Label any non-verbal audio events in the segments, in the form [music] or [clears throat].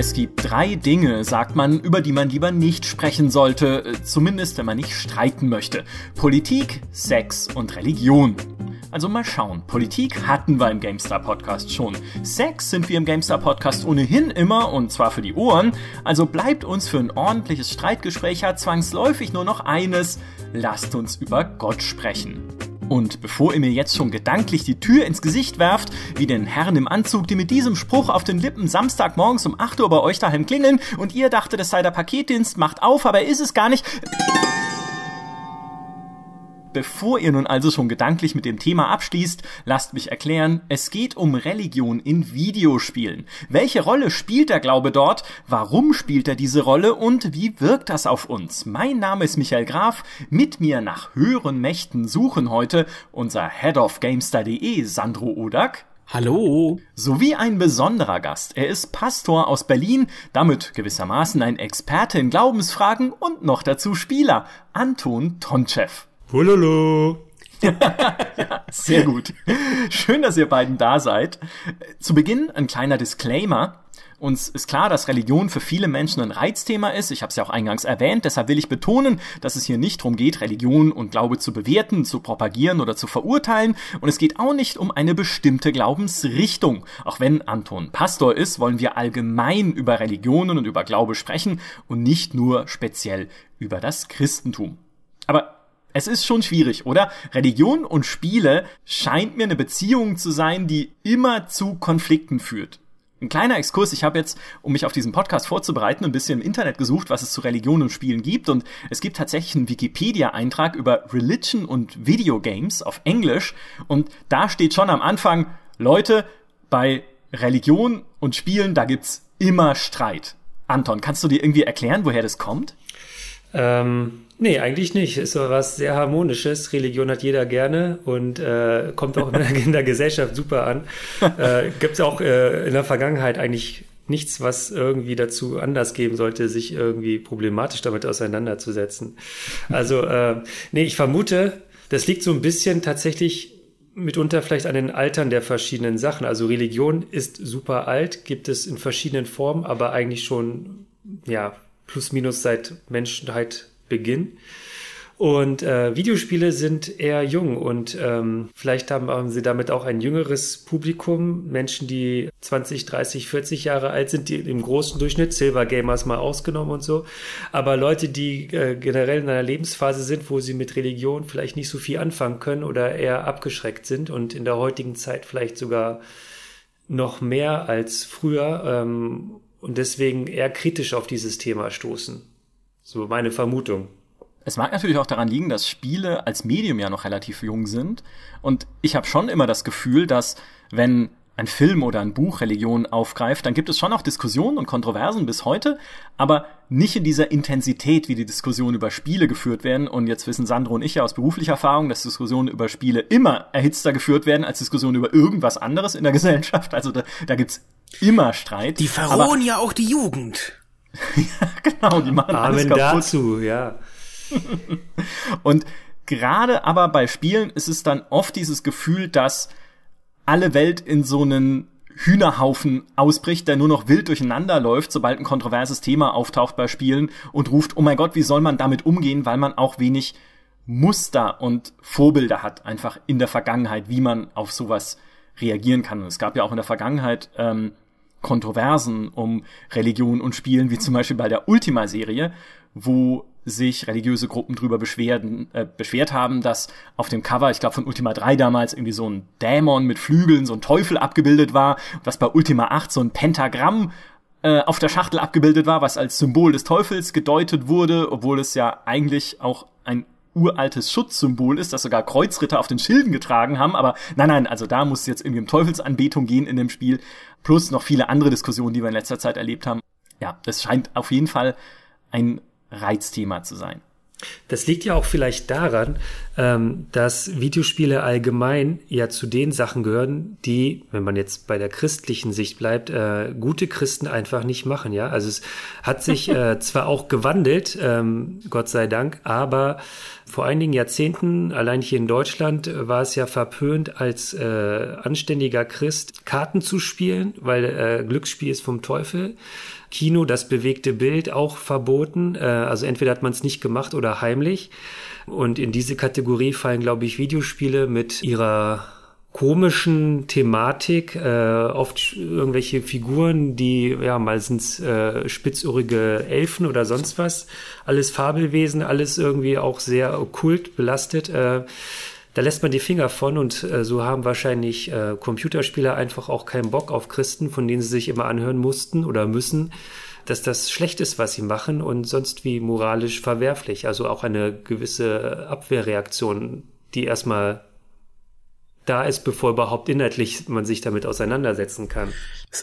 Es gibt drei Dinge, sagt man, über die man lieber nicht sprechen sollte, äh, zumindest wenn man nicht streiten möchte. Politik, Sex und Religion. Also mal schauen. Politik hatten wir im GameStar Podcast schon. Sex sind wir im GameStar Podcast ohnehin immer und zwar für die Ohren. Also bleibt uns für ein ordentliches Streitgespräch ja zwangsläufig nur noch eines. Lasst uns über Gott sprechen. Und bevor ihr mir jetzt schon gedanklich die Tür ins Gesicht werft, wie den Herren im Anzug, die mit diesem Spruch auf den Lippen Samstagmorgens um 8 Uhr bei euch daheim klingeln und ihr dachtet, es sei der Paketdienst, macht auf, aber ist es gar nicht. Bevor ihr nun also schon gedanklich mit dem Thema abschließt, lasst mich erklären, es geht um Religion in Videospielen. Welche Rolle spielt der Glaube dort? Warum spielt er diese Rolle und wie wirkt das auf uns? Mein Name ist Michael Graf. Mit mir nach höheren Mächten suchen heute unser Head of Gamestar.de Sandro Odak. Hallo. Sowie ein besonderer Gast. Er ist Pastor aus Berlin, damit gewissermaßen ein Experte in Glaubensfragen und noch dazu Spieler. Anton Tonchev. Hololo. ja, [laughs] sehr gut. Schön, dass ihr beiden da seid. Zu Beginn ein kleiner Disclaimer. Uns ist klar, dass Religion für viele Menschen ein Reizthema ist. Ich habe es ja auch eingangs erwähnt. Deshalb will ich betonen, dass es hier nicht darum geht, Religion und Glaube zu bewerten, zu propagieren oder zu verurteilen. Und es geht auch nicht um eine bestimmte Glaubensrichtung. Auch wenn Anton Pastor ist, wollen wir allgemein über Religionen und über Glaube sprechen und nicht nur speziell über das Christentum. Aber es ist schon schwierig, oder? Religion und Spiele scheint mir eine Beziehung zu sein, die immer zu Konflikten führt. Ein kleiner Exkurs, ich habe jetzt, um mich auf diesen Podcast vorzubereiten, ein bisschen im Internet gesucht, was es zu Religion und Spielen gibt und es gibt tatsächlich einen Wikipedia-Eintrag über Religion und Videogames auf Englisch und da steht schon am Anfang, Leute, bei Religion und Spielen, da gibt's immer Streit. Anton, kannst du dir irgendwie erklären, woher das kommt? Ähm, Nee, eigentlich nicht. Ist so was sehr Harmonisches. Religion hat jeder gerne und äh, kommt auch in der, Gesellschaft super an. [laughs] Äh, Gibt es auch äh, in der Vergangenheit eigentlich nichts, was irgendwie dazu Anlass geben sollte, sich irgendwie problematisch damit auseinanderzusetzen. Also, äh, nee, ich vermute, das liegt so ein bisschen tatsächlich mitunter vielleicht an den Altern der verschiedenen Sachen. Also Religion ist super alt, gibt es in verschiedenen Formen, aber eigentlich schon, ja, plus minus seit Menschheit Beginn. Und äh, Videospiele sind eher jung und ähm, vielleicht haben, haben sie damit auch ein jüngeres Publikum, Menschen, die 20, 30, 40 Jahre alt sind, die im großen Durchschnitt, Silver Gamers mal ausgenommen und so, aber Leute, die äh, generell in einer Lebensphase sind, wo sie mit Religion vielleicht nicht so viel anfangen können oder eher abgeschreckt sind und in der heutigen Zeit vielleicht sogar noch mehr als früher ähm, und deswegen eher kritisch auf dieses Thema stoßen. So meine Vermutung. Es mag natürlich auch daran liegen, dass Spiele als Medium ja noch relativ jung sind. Und ich habe schon immer das Gefühl, dass wenn ein Film oder ein Buch Religion aufgreift, dann gibt es schon auch Diskussionen und Kontroversen bis heute, aber nicht in dieser Intensität, wie die Diskussionen über Spiele geführt werden. Und jetzt wissen Sandro und ich ja aus beruflicher Erfahrung, dass Diskussionen über Spiele immer erhitzter geführt werden als Diskussionen über irgendwas anderes in der [laughs] Gesellschaft. Also da, da gibt's immer Streit. Die verrohen ja auch die Jugend. [laughs] ja, genau, die machen Amen alles kaputt. dazu, ja. [laughs] Und gerade aber bei Spielen ist es dann oft dieses Gefühl, dass alle Welt in so einen Hühnerhaufen ausbricht, der nur noch wild durcheinander läuft, sobald ein kontroverses Thema auftaucht bei Spielen und ruft, oh mein Gott, wie soll man damit umgehen, weil man auch wenig Muster und Vorbilder hat, einfach in der Vergangenheit, wie man auf sowas reagieren kann. Und es gab ja auch in der Vergangenheit ähm, Kontroversen um Religion und Spielen, wie zum Beispiel bei der Ultima-Serie, wo sich religiöse Gruppen drüber beschwerden, äh, beschwert haben, dass auf dem Cover, ich glaube von Ultima 3 damals, irgendwie so ein Dämon mit Flügeln, so ein Teufel abgebildet war, was bei Ultima 8 so ein Pentagramm äh, auf der Schachtel abgebildet war, was als Symbol des Teufels gedeutet wurde, obwohl es ja eigentlich auch ein uraltes Schutzsymbol ist, das sogar Kreuzritter auf den Schilden getragen haben, aber nein, nein, also da muss es jetzt irgendwie um Teufelsanbetung gehen in dem Spiel, plus noch viele andere Diskussionen, die wir in letzter Zeit erlebt haben. Ja, das scheint auf jeden Fall ein Reizthema zu sein. Das liegt ja auch vielleicht daran, ähm, dass Videospiele allgemein ja zu den Sachen gehören, die, wenn man jetzt bei der christlichen Sicht bleibt, äh, gute Christen einfach nicht machen. Ja, also es hat sich äh, [laughs] zwar auch gewandelt, ähm, Gott sei Dank, aber vor einigen Jahrzehnten, allein hier in Deutschland, war es ja verpönt, als äh, anständiger Christ Karten zu spielen, weil äh, Glücksspiel ist vom Teufel. Kino, das bewegte Bild auch verboten. Äh, also entweder hat man es nicht gemacht oder heimlich. Und in diese Kategorie fallen, glaube ich, Videospiele mit ihrer komischen Thematik, äh, oft irgendwelche Figuren, die, ja, sind's äh, spitzohrige Elfen oder sonst was, alles Fabelwesen, alles irgendwie auch sehr okkult belastet. Äh, da lässt man die Finger von und äh, so haben wahrscheinlich äh, Computerspieler einfach auch keinen Bock auf Christen, von denen sie sich immer anhören mussten oder müssen, dass das schlecht ist, was sie machen und sonst wie moralisch verwerflich. Also auch eine gewisse Abwehrreaktion, die erstmal da ist, bevor überhaupt inhaltlich man sich damit auseinandersetzen kann.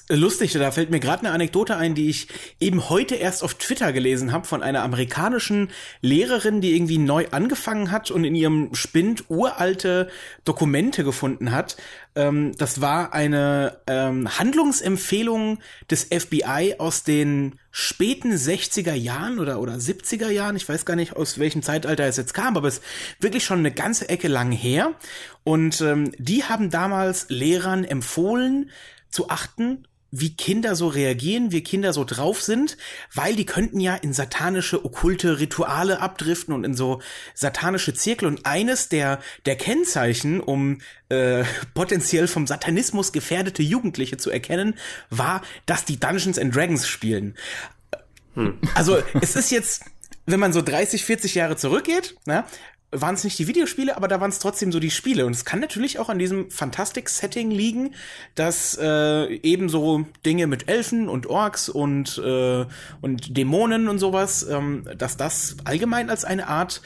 Lustig, da fällt mir gerade eine Anekdote ein, die ich eben heute erst auf Twitter gelesen habe von einer amerikanischen Lehrerin, die irgendwie neu angefangen hat und in ihrem Spind uralte Dokumente gefunden hat. Ähm, das war eine ähm, Handlungsempfehlung des FBI aus den späten 60er Jahren oder, oder 70er Jahren. Ich weiß gar nicht, aus welchem Zeitalter es jetzt kam, aber es ist wirklich schon eine ganze Ecke lang her. Und ähm, die haben damals Lehrern empfohlen, zu achten, wie Kinder so reagieren, wie Kinder so drauf sind, weil die könnten ja in satanische, okkulte Rituale abdriften und in so satanische Zirkel. Und eines der, der Kennzeichen, um äh, [laughs] potenziell vom Satanismus gefährdete Jugendliche zu erkennen, war, dass die Dungeons and Dragons spielen. Hm. Also es ist jetzt wenn man so 30, 40 Jahre zurückgeht, na, waren es nicht die Videospiele, aber da waren es trotzdem so die Spiele. Und es kann natürlich auch an diesem Fantastic-Setting liegen, dass äh, eben so Dinge mit Elfen und Orks und, äh, und Dämonen und sowas, ähm, dass das allgemein als eine Art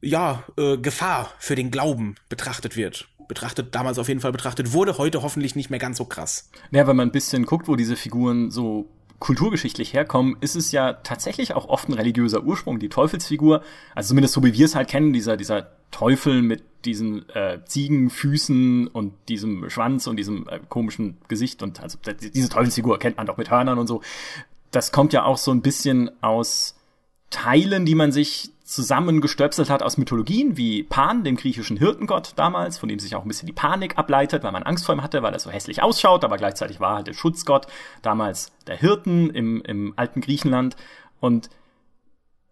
ja, äh, Gefahr für den Glauben betrachtet wird betrachtet, damals auf jeden Fall betrachtet wurde, heute hoffentlich nicht mehr ganz so krass. Ja, wenn man ein bisschen guckt, wo diese Figuren so kulturgeschichtlich herkommen, ist es ja tatsächlich auch oft ein religiöser Ursprung. Die Teufelsfigur, also zumindest so wie wir es halt kennen, dieser, dieser Teufel mit diesen äh, Ziegenfüßen und diesem Schwanz und diesem äh, komischen Gesicht und also diese Teufelsfigur kennt man doch mit Hörnern und so. Das kommt ja auch so ein bisschen aus Teilen, die man sich zusammengestöpselt hat aus Mythologien wie Pan, dem griechischen Hirtengott damals, von dem sich auch ein bisschen die Panik ableitet, weil man Angst vor ihm hatte, weil er so hässlich ausschaut, aber gleichzeitig war er halt der Schutzgott, damals der Hirten im, im alten Griechenland. Und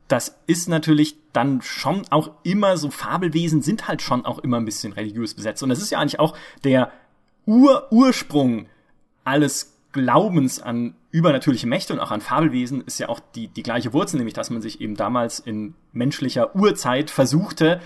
das ist natürlich dann schon auch immer so Fabelwesen sind halt schon auch immer ein bisschen religiös besetzt. Und das ist ja eigentlich auch der Ur-Ursprung alles Glaubens an übernatürliche Mächte und auch an Fabelwesen ist ja auch die, die gleiche Wurzel, nämlich dass man sich eben damals in menschlicher Urzeit versuchte,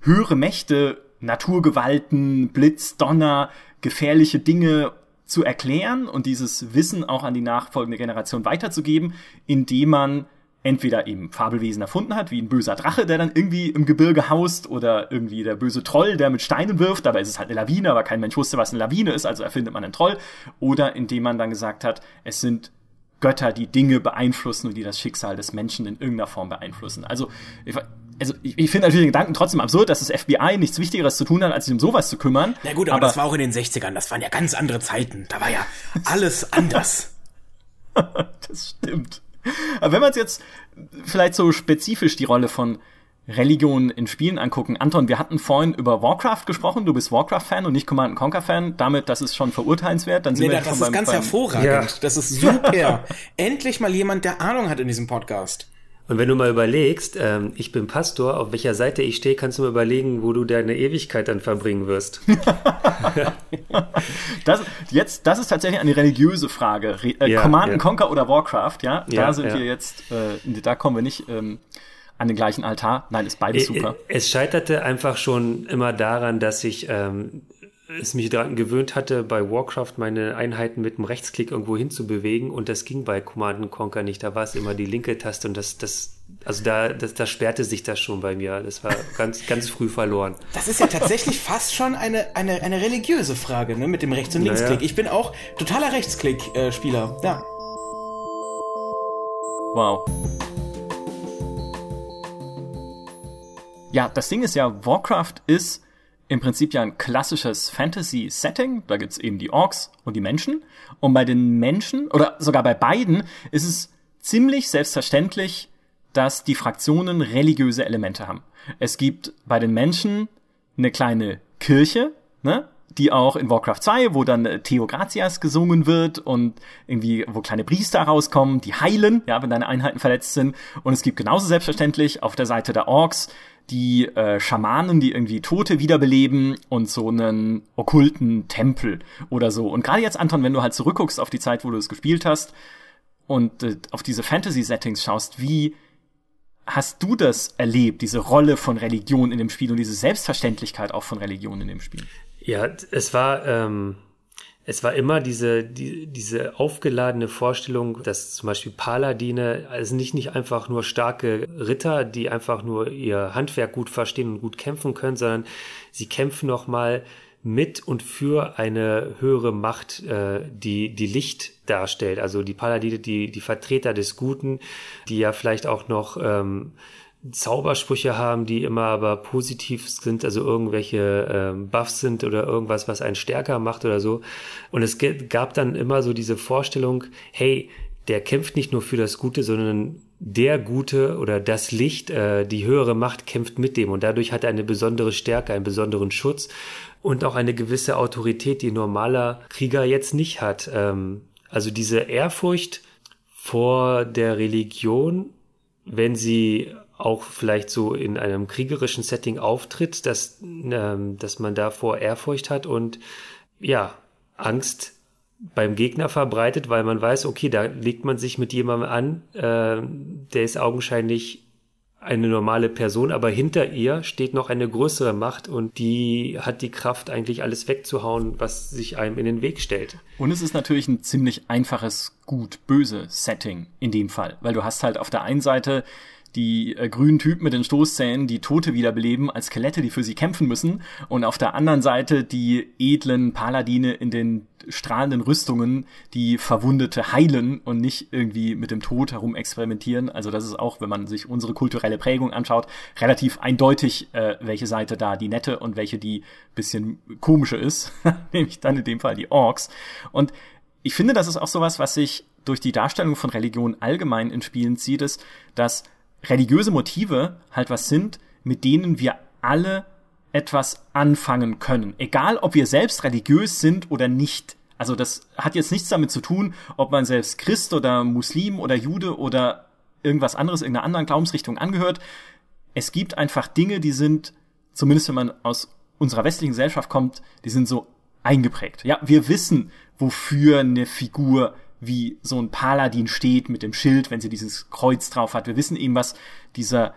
höhere Mächte, Naturgewalten, Blitz, Donner, gefährliche Dinge zu erklären und dieses Wissen auch an die nachfolgende Generation weiterzugeben, indem man entweder eben Fabelwesen erfunden hat, wie ein böser Drache, der dann irgendwie im Gebirge haust, oder irgendwie der böse Troll, der mit Steinen wirft, dabei ist es halt eine Lawine, aber kein Mensch wusste, was eine Lawine ist, also erfindet man einen Troll, oder indem man dann gesagt hat, es sind Götter, die Dinge beeinflussen und die das Schicksal des Menschen in irgendeiner Form beeinflussen. Also, ich, also ich, ich finde natürlich den Gedanken trotzdem absurd, dass das FBI nichts Wichtigeres zu tun hat, als sich um sowas zu kümmern. Na gut, aber, aber das war auch in den 60ern, das waren ja ganz andere Zeiten. Da war ja alles anders. [laughs] das stimmt. Aber wenn man jetzt vielleicht so spezifisch die Rolle von Religion in Spielen angucken. Anton, wir hatten vorhin über Warcraft gesprochen. Du bist Warcraft-Fan und nicht Command Conquer-Fan. Damit, das ist schon verurteilenswert. Dann sind nee, wir das ist beim, ganz beim hervorragend. Ja. Das ist super. [laughs] Endlich mal jemand, der Ahnung hat in diesem Podcast. Und wenn du mal überlegst, ähm, ich bin Pastor, auf welcher Seite ich stehe, kannst du mal überlegen, wo du deine Ewigkeit dann verbringen wirst. [laughs] [laughs] das, jetzt, das ist tatsächlich eine religiöse Frage. Re äh, ja, Command ja. Conquer oder Warcraft, ja? Da ja, sind wir jetzt, äh, da kommen wir nicht ähm, an den gleichen Altar. Nein, ist beides super. Es scheiterte einfach schon immer daran, dass ich ähm, es mich daran gewöhnt hatte, bei Warcraft meine Einheiten mit dem Rechtsklick irgendwo hinzubewegen und das ging bei Command Conquer nicht. Da war es immer die linke Taste und das, das, also da, das, da sperrte sich das schon bei mir. Das war ganz, ganz früh verloren. Das ist ja tatsächlich fast schon eine, eine, eine religiöse Frage, ne, mit dem Rechts- und Linksklick. Naja. Ich bin auch totaler Rechtsklick-Spieler, ja. Wow. Ja, das Ding ist ja, Warcraft ist im Prinzip ja ein klassisches Fantasy-Setting. Da gibt's eben die Orks und die Menschen. Und bei den Menschen, oder sogar bei beiden, ist es ziemlich selbstverständlich, dass die Fraktionen religiöse Elemente haben. Es gibt bei den Menschen eine kleine Kirche, ne? Die auch in Warcraft 2, wo dann äh, Theogratias gesungen wird und irgendwie, wo kleine Priester rauskommen, die heilen, ja, wenn deine Einheiten verletzt sind. Und es gibt genauso selbstverständlich auf der Seite der Orks die äh, Schamanen, die irgendwie Tote wiederbeleben und so einen okkulten Tempel oder so. Und gerade jetzt, Anton, wenn du halt zurückguckst auf die Zeit, wo du es gespielt hast und äh, auf diese Fantasy-Settings schaust, wie hast du das erlebt, diese Rolle von Religion in dem Spiel und diese Selbstverständlichkeit auch von Religion in dem Spiel? Ja, es war, ähm, es war immer diese, die, diese aufgeladene Vorstellung, dass zum Beispiel Paladine, also nicht, nicht einfach nur starke Ritter, die einfach nur ihr Handwerk gut verstehen und gut kämpfen können, sondern sie kämpfen nochmal mit und für eine höhere Macht, äh, die die Licht darstellt. Also die Paladine, die die Vertreter des Guten, die ja vielleicht auch noch ähm, Zaubersprüche haben, die immer aber positiv sind, also irgendwelche ähm, Buffs sind oder irgendwas, was einen stärker macht oder so. Und es gab dann immer so diese Vorstellung, hey, der kämpft nicht nur für das Gute, sondern der Gute oder das Licht, äh, die höhere Macht kämpft mit dem und dadurch hat er eine besondere Stärke, einen besonderen Schutz und auch eine gewisse Autorität, die normaler Krieger jetzt nicht hat. Ähm, also diese Ehrfurcht vor der Religion, wenn sie auch vielleicht so in einem kriegerischen Setting auftritt, dass, ähm, dass man davor Ehrfurcht hat und ja, Angst beim Gegner verbreitet, weil man weiß, okay, da legt man sich mit jemandem an, äh, der ist augenscheinlich eine normale Person, aber hinter ihr steht noch eine größere Macht und die hat die Kraft, eigentlich alles wegzuhauen, was sich einem in den Weg stellt. Und es ist natürlich ein ziemlich einfaches gut-böse Setting in dem Fall, weil du hast halt auf der einen Seite die äh, grünen Typen mit den Stoßzähnen, die Tote wiederbeleben als Skelette, die für sie kämpfen müssen. Und auf der anderen Seite die edlen Paladine in den strahlenden Rüstungen, die Verwundete heilen und nicht irgendwie mit dem Tod herum experimentieren. Also das ist auch, wenn man sich unsere kulturelle Prägung anschaut, relativ eindeutig, äh, welche Seite da die nette und welche die bisschen komische ist. [laughs] Nämlich dann in dem Fall die Orks. Und ich finde, das ist auch sowas, was sich durch die Darstellung von Religion allgemein in Spielen zieht, ist, dass religiöse Motive halt was sind, mit denen wir alle etwas anfangen können. Egal, ob wir selbst religiös sind oder nicht. Also das hat jetzt nichts damit zu tun, ob man selbst Christ oder Muslim oder Jude oder irgendwas anderes, irgendeiner anderen Glaubensrichtung angehört. Es gibt einfach Dinge, die sind, zumindest wenn man aus unserer westlichen Gesellschaft kommt, die sind so eingeprägt. Ja, wir wissen, wofür eine Figur wie so ein Paladin steht mit dem Schild, wenn sie dieses Kreuz drauf hat. Wir wissen eben, was dieser,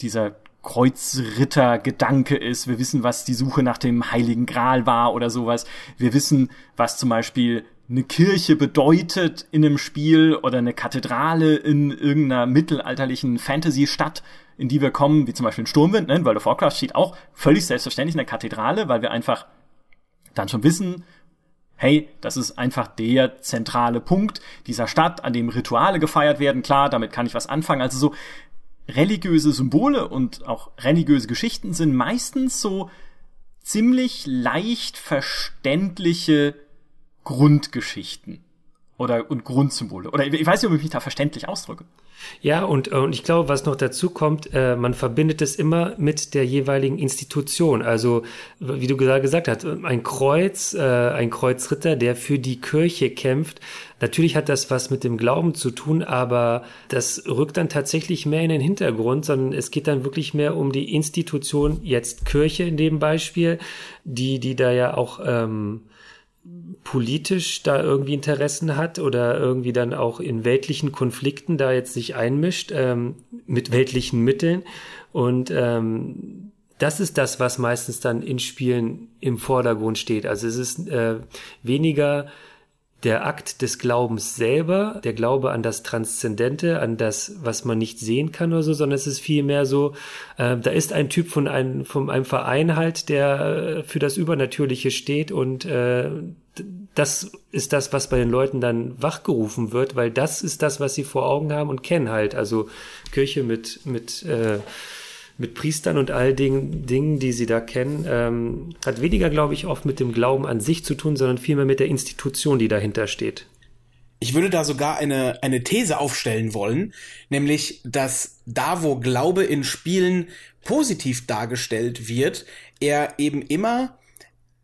dieser Kreuzritter-Gedanke ist. Wir wissen, was die Suche nach dem Heiligen Gral war oder sowas. Wir wissen, was zum Beispiel eine Kirche bedeutet in einem Spiel oder eine Kathedrale in irgendeiner mittelalterlichen Fantasy-Stadt, in die wir kommen, wie zum Beispiel in Sturmwind, ne? World of Warcraft steht auch völlig selbstverständlich in der Kathedrale, weil wir einfach dann schon wissen, hey, das ist einfach der zentrale Punkt dieser Stadt, an dem Rituale gefeiert werden. Klar, damit kann ich was anfangen. Also so religiöse Symbole und auch religiöse Geschichten sind meistens so ziemlich leicht verständliche Grundgeschichten oder und Grundsymbole. Oder ich weiß nicht, ob ich mich da verständlich ausdrücke. Ja, und, und ich glaube, was noch dazu kommt, äh, man verbindet es immer mit der jeweiligen Institution. Also, wie du gesagt hast, ein Kreuz, äh, ein Kreuzritter, der für die Kirche kämpft. Natürlich hat das was mit dem Glauben zu tun, aber das rückt dann tatsächlich mehr in den Hintergrund, sondern es geht dann wirklich mehr um die Institution, jetzt Kirche in dem Beispiel, die, die da ja auch ähm, politisch da irgendwie Interessen hat oder irgendwie dann auch in weltlichen Konflikten da jetzt sich einmischt ähm, mit weltlichen Mitteln. Und ähm, das ist das, was meistens dann in Spielen im Vordergrund steht. Also es ist äh, weniger der Akt des Glaubens selber, der Glaube an das Transzendente, an das, was man nicht sehen kann oder so, sondern es ist vielmehr so, äh, da ist ein Typ von einem, von einem Verein halt, der äh, für das Übernatürliche steht und äh, das ist das, was bei den Leuten dann wachgerufen wird, weil das ist das, was sie vor Augen haben und kennen halt. Also Kirche mit, mit äh, mit Priestern und all den Dingen, die sie da kennen, ähm, hat weniger, glaube ich, oft mit dem Glauben an sich zu tun, sondern vielmehr mit der Institution, die dahinter steht. ich würde da sogar eine, eine These aufstellen wollen, nämlich, dass da, wo Glaube in Spielen positiv dargestellt wird, er eben immer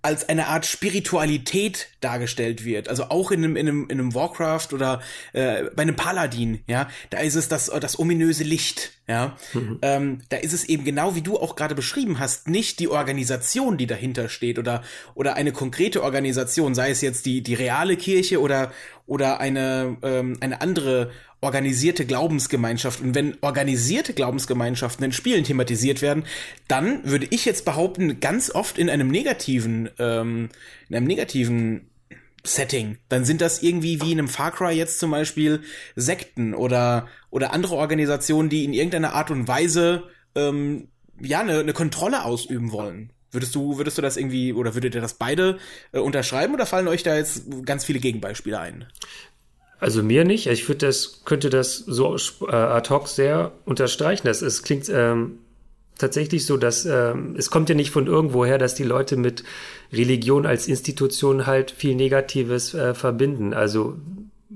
als eine Art Spiritualität dargestellt wird. Also auch in einem, in einem, in einem Warcraft oder äh, bei einem Paladin, ja, da ist es das, das ominöse Licht, ja. Mhm. Ähm, da ist es eben genau wie du auch gerade beschrieben hast, nicht die Organisation, die dahinter steht oder, oder eine konkrete Organisation, sei es jetzt die, die reale Kirche oder, oder eine, ähm, eine andere organisierte Glaubensgemeinschaft. Und wenn organisierte Glaubensgemeinschaften in Spielen thematisiert werden, dann würde ich jetzt behaupten, ganz oft in einem negativen, ähm, in einem negativen Setting. Dann sind das irgendwie wie in einem Far Cry jetzt zum Beispiel Sekten oder, oder andere Organisationen, die in irgendeiner Art und Weise ähm, ja eine, eine Kontrolle ausüben wollen. Würdest du, würdest du das irgendwie oder würdet ihr das beide äh, unterschreiben oder fallen euch da jetzt ganz viele Gegenbeispiele ein? Also mir nicht. Ich würde das, könnte das so äh, ad hoc sehr unterstreichen. Das es klingt ähm, tatsächlich so, dass ähm, es kommt ja nicht von irgendwoher, dass die Leute mit Religion als Institution halt viel Negatives äh, verbinden. Also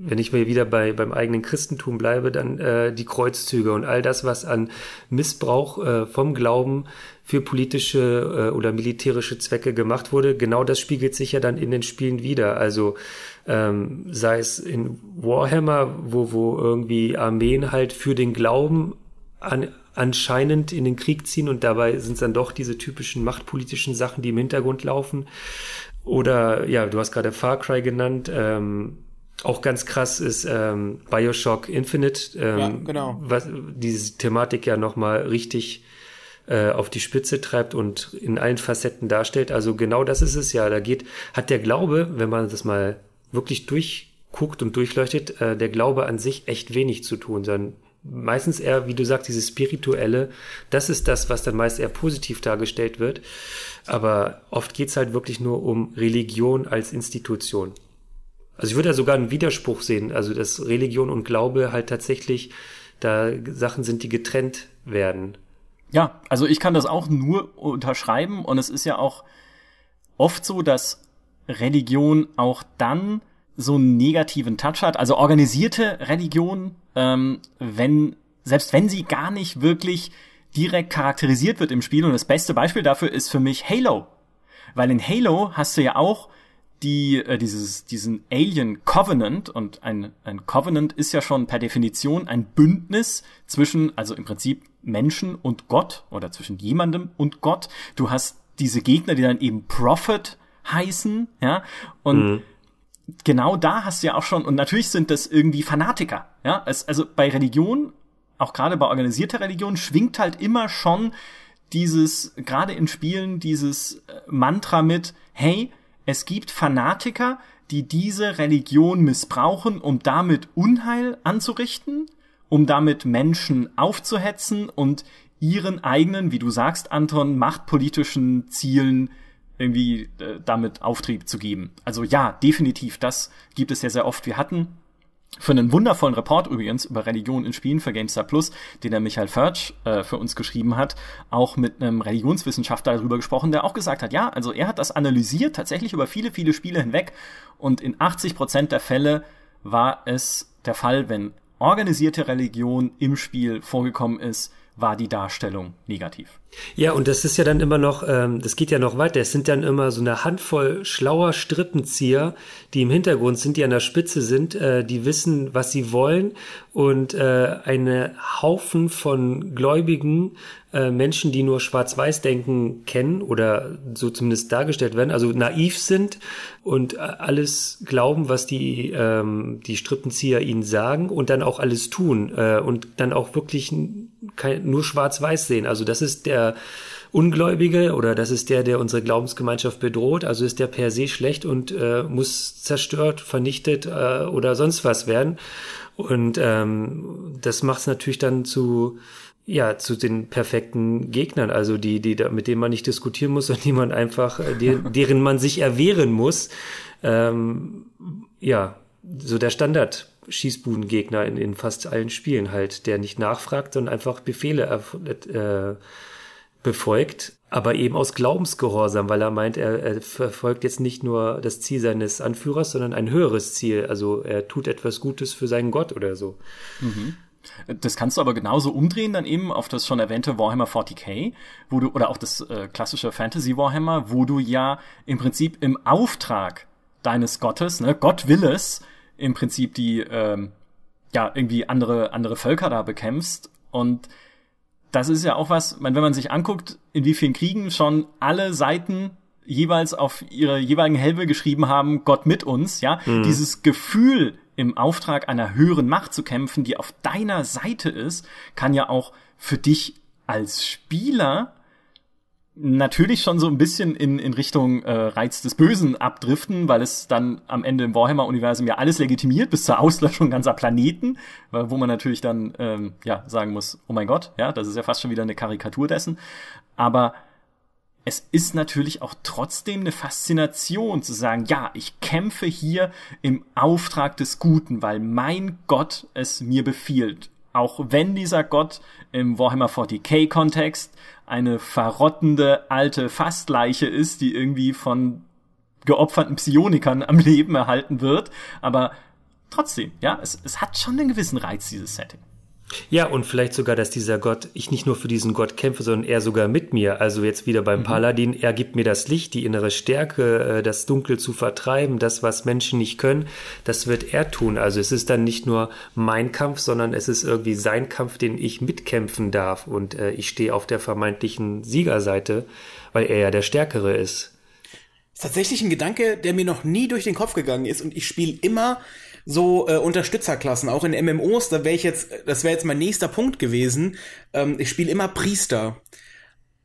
wenn ich mir wieder bei beim eigenen Christentum bleibe, dann äh, die Kreuzzüge und all das, was an Missbrauch äh, vom Glauben für politische äh, oder militärische Zwecke gemacht wurde, genau das spiegelt sich ja dann in den Spielen wieder. Also ähm, sei es in Warhammer, wo, wo irgendwie Armeen halt für den Glauben an, anscheinend in den Krieg ziehen und dabei sind es dann doch diese typischen machtpolitischen Sachen, die im Hintergrund laufen. Oder ja, du hast gerade Far Cry genannt. Ähm, auch ganz krass ist ähm, Bioshock Infinite, ähm, ja, genau. was diese Thematik ja nochmal richtig äh, auf die Spitze treibt und in allen Facetten darstellt. Also genau das ist es ja. Da geht, hat der Glaube, wenn man das mal wirklich durchguckt und durchleuchtet, äh, der Glaube an sich echt wenig zu tun, sondern meistens eher, wie du sagst, dieses Spirituelle, das ist das, was dann meist eher positiv dargestellt wird. Aber oft geht's halt wirklich nur um Religion als Institution. Also ich würde da sogar einen Widerspruch sehen, also dass Religion und Glaube halt tatsächlich da Sachen sind, die getrennt werden. Ja, also ich kann das auch nur unterschreiben und es ist ja auch oft so, dass Religion auch dann so einen negativen Touch hat. Also organisierte Religion, ähm, wenn, selbst wenn sie gar nicht wirklich direkt charakterisiert wird im Spiel. Und das beste Beispiel dafür ist für mich Halo. Weil in Halo hast du ja auch die, äh, dieses, diesen Alien Covenant und ein, ein Covenant ist ja schon per Definition ein Bündnis zwischen, also im Prinzip Menschen und Gott oder zwischen jemandem und Gott. Du hast diese Gegner, die dann eben Prophet heißen, ja, und mhm. genau da hast du ja auch schon, und natürlich sind das irgendwie Fanatiker, ja, es, also bei Religion, auch gerade bei organisierter Religion, schwingt halt immer schon dieses, gerade in Spielen, dieses äh, Mantra mit, hey, es gibt Fanatiker, die diese Religion missbrauchen, um damit Unheil anzurichten, um damit Menschen aufzuhetzen und ihren eigenen, wie du sagst, Anton, machtpolitischen Zielen irgendwie äh, damit Auftrieb zu geben. Also ja, definitiv, das gibt es ja sehr oft. Wir hatten für einen wundervollen Report übrigens über Religion in Spielen für GameStar Plus, den der Michael Förtsch äh, für uns geschrieben hat, auch mit einem Religionswissenschaftler darüber gesprochen, der auch gesagt hat, ja, also er hat das analysiert, tatsächlich über viele, viele Spiele hinweg und in 80 Prozent der Fälle war es der Fall, wenn organisierte Religion im Spiel vorgekommen ist, war die Darstellung negativ. Ja, und das ist ja dann immer noch, ähm, das geht ja noch weiter. Es sind dann immer so eine Handvoll schlauer Strippenzieher, die im Hintergrund sind, die an der Spitze sind, äh, die wissen, was sie wollen und äh, eine Haufen von Gläubigen, äh, Menschen, die nur Schwarz-Weiß denken, kennen oder so zumindest dargestellt werden, also naiv sind und äh, alles glauben, was die ähm, die Strippenzieher ihnen sagen und dann auch alles tun äh, und dann auch wirklich kein, nur Schwarz-Weiß sehen. Also das ist der Ungläubige oder das ist der, der unsere Glaubensgemeinschaft bedroht. Also ist der per se schlecht und äh, muss zerstört, vernichtet äh, oder sonst was werden. Und ähm, das macht es natürlich dann zu ja zu den perfekten Gegnern, also die die da, mit denen man nicht diskutieren muss [laughs] und die man einfach äh, die, [laughs] deren man sich erwehren muss. Ähm, ja, so der Standard Schießbudengegner in, in fast allen Spielen halt, der nicht nachfragt, sondern einfach Befehle äh, befolgt, aber eben aus Glaubensgehorsam, weil er meint, er, er verfolgt jetzt nicht nur das Ziel seines Anführers, sondern ein höheres Ziel. Also er tut etwas Gutes für seinen Gott oder so. Mhm. Das kannst du aber genauso umdrehen dann eben auf das schon erwähnte Warhammer 40k, wo du oder auch das äh, klassische Fantasy Warhammer, wo du ja im Prinzip im Auftrag deines Gottes, ne, Gott will es, im Prinzip die ähm, ja irgendwie andere andere Völker da bekämpfst und das ist ja auch was, wenn man sich anguckt, in wie vielen Kriegen schon alle Seiten jeweils auf ihre jeweiligen Helme geschrieben haben, Gott mit uns, ja, mhm. dieses Gefühl im Auftrag einer höheren Macht zu kämpfen, die auf deiner Seite ist, kann ja auch für dich als Spieler natürlich schon so ein bisschen in, in Richtung äh, Reiz des Bösen abdriften, weil es dann am Ende im Warhammer-Universum ja alles legitimiert bis zur Auslöschung ganzer Planeten, wo man natürlich dann ähm, ja sagen muss, oh mein Gott, ja, das ist ja fast schon wieder eine Karikatur dessen. Aber es ist natürlich auch trotzdem eine Faszination zu sagen, ja, ich kämpfe hier im Auftrag des Guten, weil mein Gott es mir befiehlt. Auch wenn dieser Gott im Warhammer 40k Kontext eine verrottende alte Fastleiche ist, die irgendwie von geopferten Psionikern am Leben erhalten wird, aber trotzdem, ja, es, es hat schon einen gewissen Reiz, dieses Setting. Ja, und vielleicht sogar, dass dieser Gott, ich nicht nur für diesen Gott kämpfe, sondern er sogar mit mir. Also jetzt wieder beim mhm. Paladin, er gibt mir das Licht, die innere Stärke, äh, das Dunkel zu vertreiben, das, was Menschen nicht können, das wird er tun. Also es ist dann nicht nur mein Kampf, sondern es ist irgendwie sein Kampf, den ich mitkämpfen darf. Und äh, ich stehe auf der vermeintlichen Siegerseite, weil er ja der Stärkere ist. Das ist tatsächlich ein Gedanke, der mir noch nie durch den Kopf gegangen ist und ich spiele immer so äh, Unterstützerklassen, auch in MMOs, da wäre ich jetzt, das wäre jetzt mein nächster Punkt gewesen. Ähm, ich spiele immer Priester.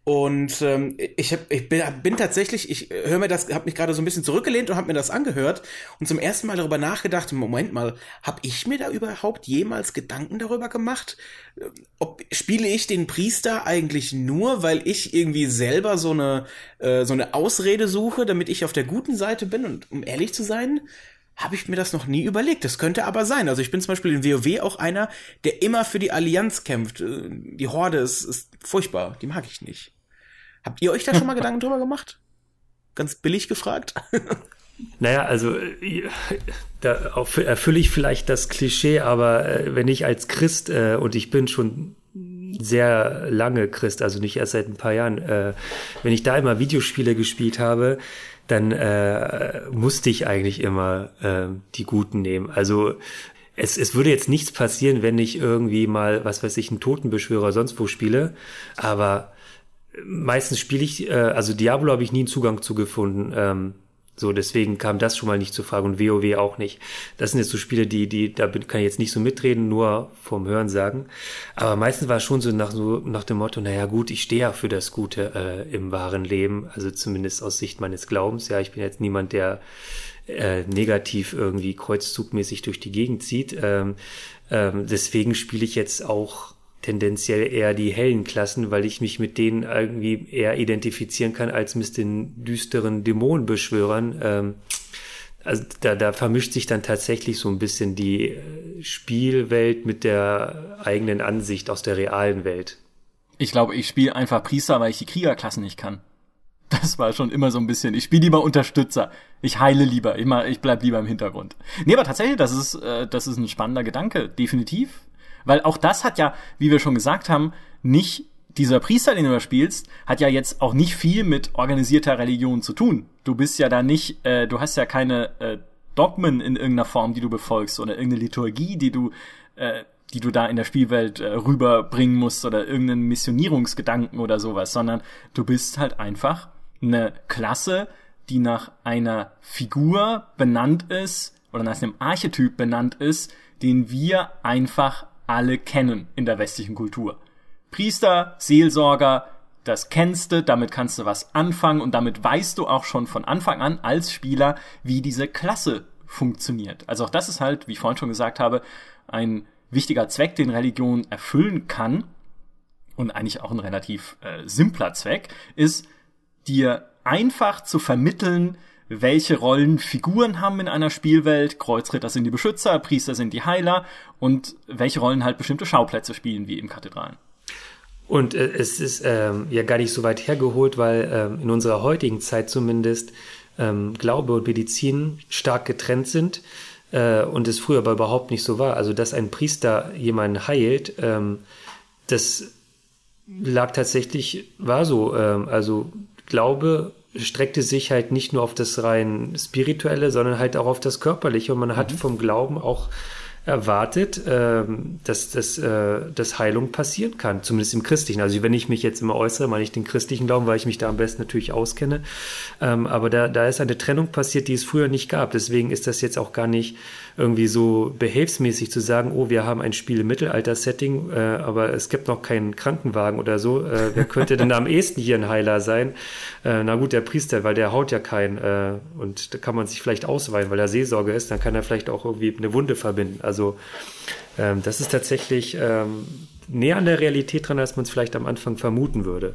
Und ähm, ich, hab, ich bin, bin tatsächlich, ich höre mir das, habe mich gerade so ein bisschen zurückgelehnt und habe mir das angehört und zum ersten Mal darüber nachgedacht, Moment mal, habe ich mir da überhaupt jemals Gedanken darüber gemacht? Ob spiele ich den Priester eigentlich nur, weil ich irgendwie selber so eine, äh, so eine Ausrede suche, damit ich auf der guten Seite bin? Und um ehrlich zu sein, habe ich mir das noch nie überlegt. Das könnte aber sein. Also ich bin zum Beispiel in WoW auch einer, der immer für die Allianz kämpft. Äh, die Horde ist, ist furchtbar. Die mag ich nicht. Habt ihr euch da schon mal [laughs] Gedanken drüber gemacht? Ganz billig gefragt. [laughs] Naja, also äh, da erfülle ich vielleicht das Klischee, aber äh, wenn ich als Christ, äh, und ich bin schon sehr lange Christ, also nicht erst seit ein paar Jahren, äh, wenn ich da immer Videospiele gespielt habe, dann äh, musste ich eigentlich immer äh, die Guten nehmen. Also es, es würde jetzt nichts passieren, wenn ich irgendwie mal, was weiß ich, einen Totenbeschwörer sonst wo spiele, aber meistens spiele ich, äh, also Diablo habe ich nie einen Zugang zu gefunden. Ähm, so, deswegen kam das schon mal nicht zur Frage und WoW auch nicht. Das sind jetzt so Spiele, die, die, da kann ich jetzt nicht so mitreden, nur vom Hören sagen. Aber meistens war es schon so nach, so nach dem Motto, naja gut, ich stehe ja für das Gute äh, im wahren Leben, also zumindest aus Sicht meines Glaubens. Ja, ich bin jetzt niemand, der äh, negativ irgendwie kreuzzugmäßig durch die Gegend zieht. Ähm, ähm, deswegen spiele ich jetzt auch tendenziell eher die hellen Klassen, weil ich mich mit denen irgendwie eher identifizieren kann als mit den düsteren Dämonenbeschwörern. Ähm, also da, da vermischt sich dann tatsächlich so ein bisschen die äh, Spielwelt mit der eigenen Ansicht aus der realen Welt. Ich glaube, ich spiele einfach Priester, weil ich die Kriegerklassen nicht kann. Das war schon immer so ein bisschen. Ich spiele lieber Unterstützer. Ich heile lieber. Ich, mal, ich bleib lieber im Hintergrund. Nee, aber tatsächlich, das ist, äh, das ist ein spannender Gedanke. Definitiv. Weil auch das hat ja, wie wir schon gesagt haben, nicht dieser Priester, den du da spielst, hat ja jetzt auch nicht viel mit organisierter Religion zu tun. Du bist ja da nicht, äh, du hast ja keine äh, Dogmen in irgendeiner Form, die du befolgst oder irgendeine Liturgie, die du, äh, die du da in der Spielwelt äh, rüberbringen musst oder irgendeinen Missionierungsgedanken oder sowas, sondern du bist halt einfach eine Klasse, die nach einer Figur benannt ist oder nach einem Archetyp benannt ist, den wir einfach alle kennen in der westlichen Kultur. Priester, Seelsorger, das kennst du, damit kannst du was anfangen und damit weißt du auch schon von Anfang an als Spieler, wie diese Klasse funktioniert. Also auch das ist halt, wie ich vorhin schon gesagt habe, ein wichtiger Zweck, den Religion erfüllen kann und eigentlich auch ein relativ äh, simpler Zweck, ist dir einfach zu vermitteln, welche Rollen Figuren haben in einer Spielwelt. Kreuzritter sind die Beschützer, Priester sind die Heiler und welche Rollen halt bestimmte Schauplätze spielen, wie im Kathedralen. Und äh, es ist ähm, ja gar nicht so weit hergeholt, weil ähm, in unserer heutigen Zeit zumindest ähm, Glaube und Medizin stark getrennt sind äh, und es früher aber überhaupt nicht so war. Also dass ein Priester jemanden heilt, ähm, das lag tatsächlich, war so. Ähm, also Glaube streckte sich halt nicht nur auf das rein spirituelle, sondern halt auch auf das körperliche. Und man hat mhm. vom Glauben auch erwartet, ähm, dass, dass, äh, dass Heilung passieren kann, zumindest im Christlichen. Also wenn ich mich jetzt immer äußere, meine ich den christlichen Glauben, weil ich mich da am besten natürlich auskenne. Ähm, aber da, da ist eine Trennung passiert, die es früher nicht gab. Deswegen ist das jetzt auch gar nicht irgendwie so behelfsmäßig zu sagen, oh, wir haben ein Spiel im Mittelalter-Setting, äh, aber es gibt noch keinen Krankenwagen oder so. Äh, wer könnte denn am ehesten hier ein Heiler sein? Äh, na gut, der Priester, weil der haut ja keinen äh, und da kann man sich vielleicht ausweihen, weil er Seelsorge ist, dann kann er vielleicht auch irgendwie eine Wunde verbinden. Also ähm, das ist tatsächlich ähm, näher an der Realität dran, als man es vielleicht am Anfang vermuten würde.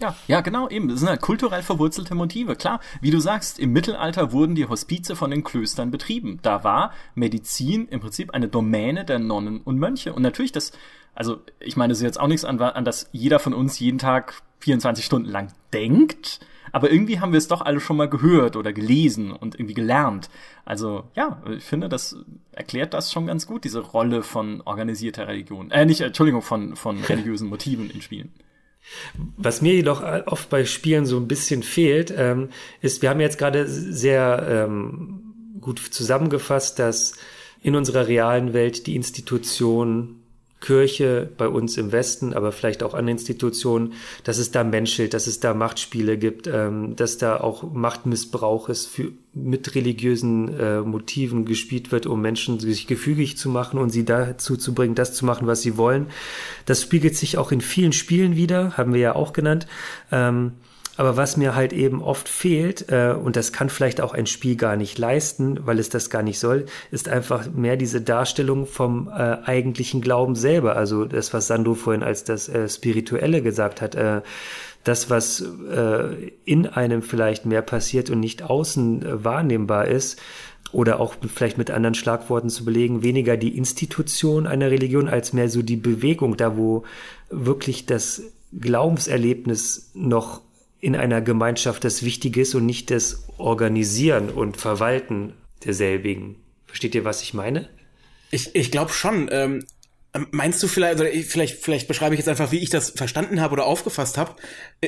Ja, ja, genau, eben. Das sind halt kulturell verwurzelte Motive. Klar, wie du sagst, im Mittelalter wurden die Hospize von den Klöstern betrieben. Da war Medizin im Prinzip eine Domäne der Nonnen und Mönche. Und natürlich das, also ich meine, das ist jetzt auch nichts an, an das jeder von uns jeden Tag 24 Stunden lang denkt. Aber irgendwie haben wir es doch alle schon mal gehört oder gelesen und irgendwie gelernt. Also ja, ich finde, das erklärt das schon ganz gut, diese Rolle von organisierter Religion. Äh, nicht, Entschuldigung, von, von [laughs] religiösen Motiven in Spielen. Was mir jedoch oft bei Spielen so ein bisschen fehlt, ähm, ist, wir haben jetzt gerade sehr ähm, gut zusammengefasst, dass in unserer realen Welt die Institution Kirche bei uns im Westen, aber vielleicht auch an Institutionen, dass es da menschelt, dass es da Machtspiele gibt, ähm, dass da auch Machtmissbrauch ist, für, mit religiösen äh, Motiven gespielt wird, um Menschen sich gefügig zu machen und sie dazu zu bringen, das zu machen, was sie wollen. Das spiegelt sich auch in vielen Spielen wieder, haben wir ja auch genannt. Ähm, aber was mir halt eben oft fehlt, äh, und das kann vielleicht auch ein Spiel gar nicht leisten, weil es das gar nicht soll, ist einfach mehr diese Darstellung vom äh, eigentlichen Glauben selber. Also das, was Sandro vorhin als das äh, Spirituelle gesagt hat. Äh, das, was äh, in einem vielleicht mehr passiert und nicht außen äh, wahrnehmbar ist, oder auch vielleicht mit anderen Schlagworten zu belegen, weniger die Institution einer Religion als mehr so die Bewegung, da wo wirklich das Glaubenserlebnis noch in einer Gemeinschaft das Wichtige ist und nicht das Organisieren und Verwalten derselbigen. Versteht ihr, was ich meine? Ich, ich glaube schon. Ähm, meinst du vielleicht, oder vielleicht, vielleicht beschreibe ich jetzt einfach, wie ich das verstanden habe oder aufgefasst habe.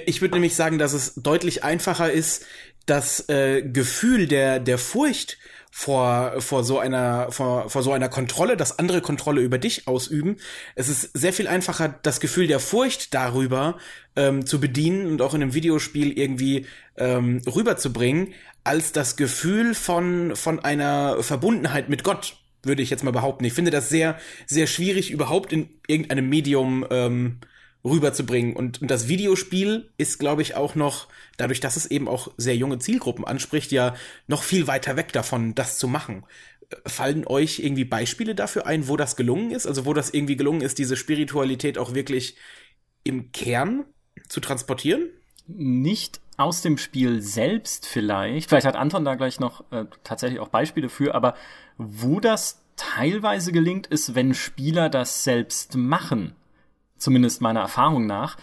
Ich würde nämlich sagen, dass es deutlich einfacher ist, das äh, Gefühl der, der Furcht vor, vor so einer, vor, vor so einer Kontrolle, dass andere Kontrolle über dich ausüben. Es ist sehr viel einfacher, das Gefühl der Furcht darüber ähm, zu bedienen und auch in einem Videospiel irgendwie ähm, rüberzubringen, als das Gefühl von, von einer Verbundenheit mit Gott, würde ich jetzt mal behaupten. Ich finde das sehr, sehr schwierig, überhaupt in irgendeinem Medium ähm, rüberzubringen. Und, und das Videospiel ist, glaube ich, auch noch, dadurch, dass es eben auch sehr junge Zielgruppen anspricht, ja noch viel weiter weg davon, das zu machen. Fallen euch irgendwie Beispiele dafür ein, wo das gelungen ist? Also wo das irgendwie gelungen ist, diese Spiritualität auch wirklich im Kern zu transportieren? Nicht aus dem Spiel selbst vielleicht. Vielleicht hat Anton da gleich noch äh, tatsächlich auch Beispiele für, aber wo das teilweise gelingt, ist, wenn Spieler das selbst machen zumindest meiner Erfahrung nach.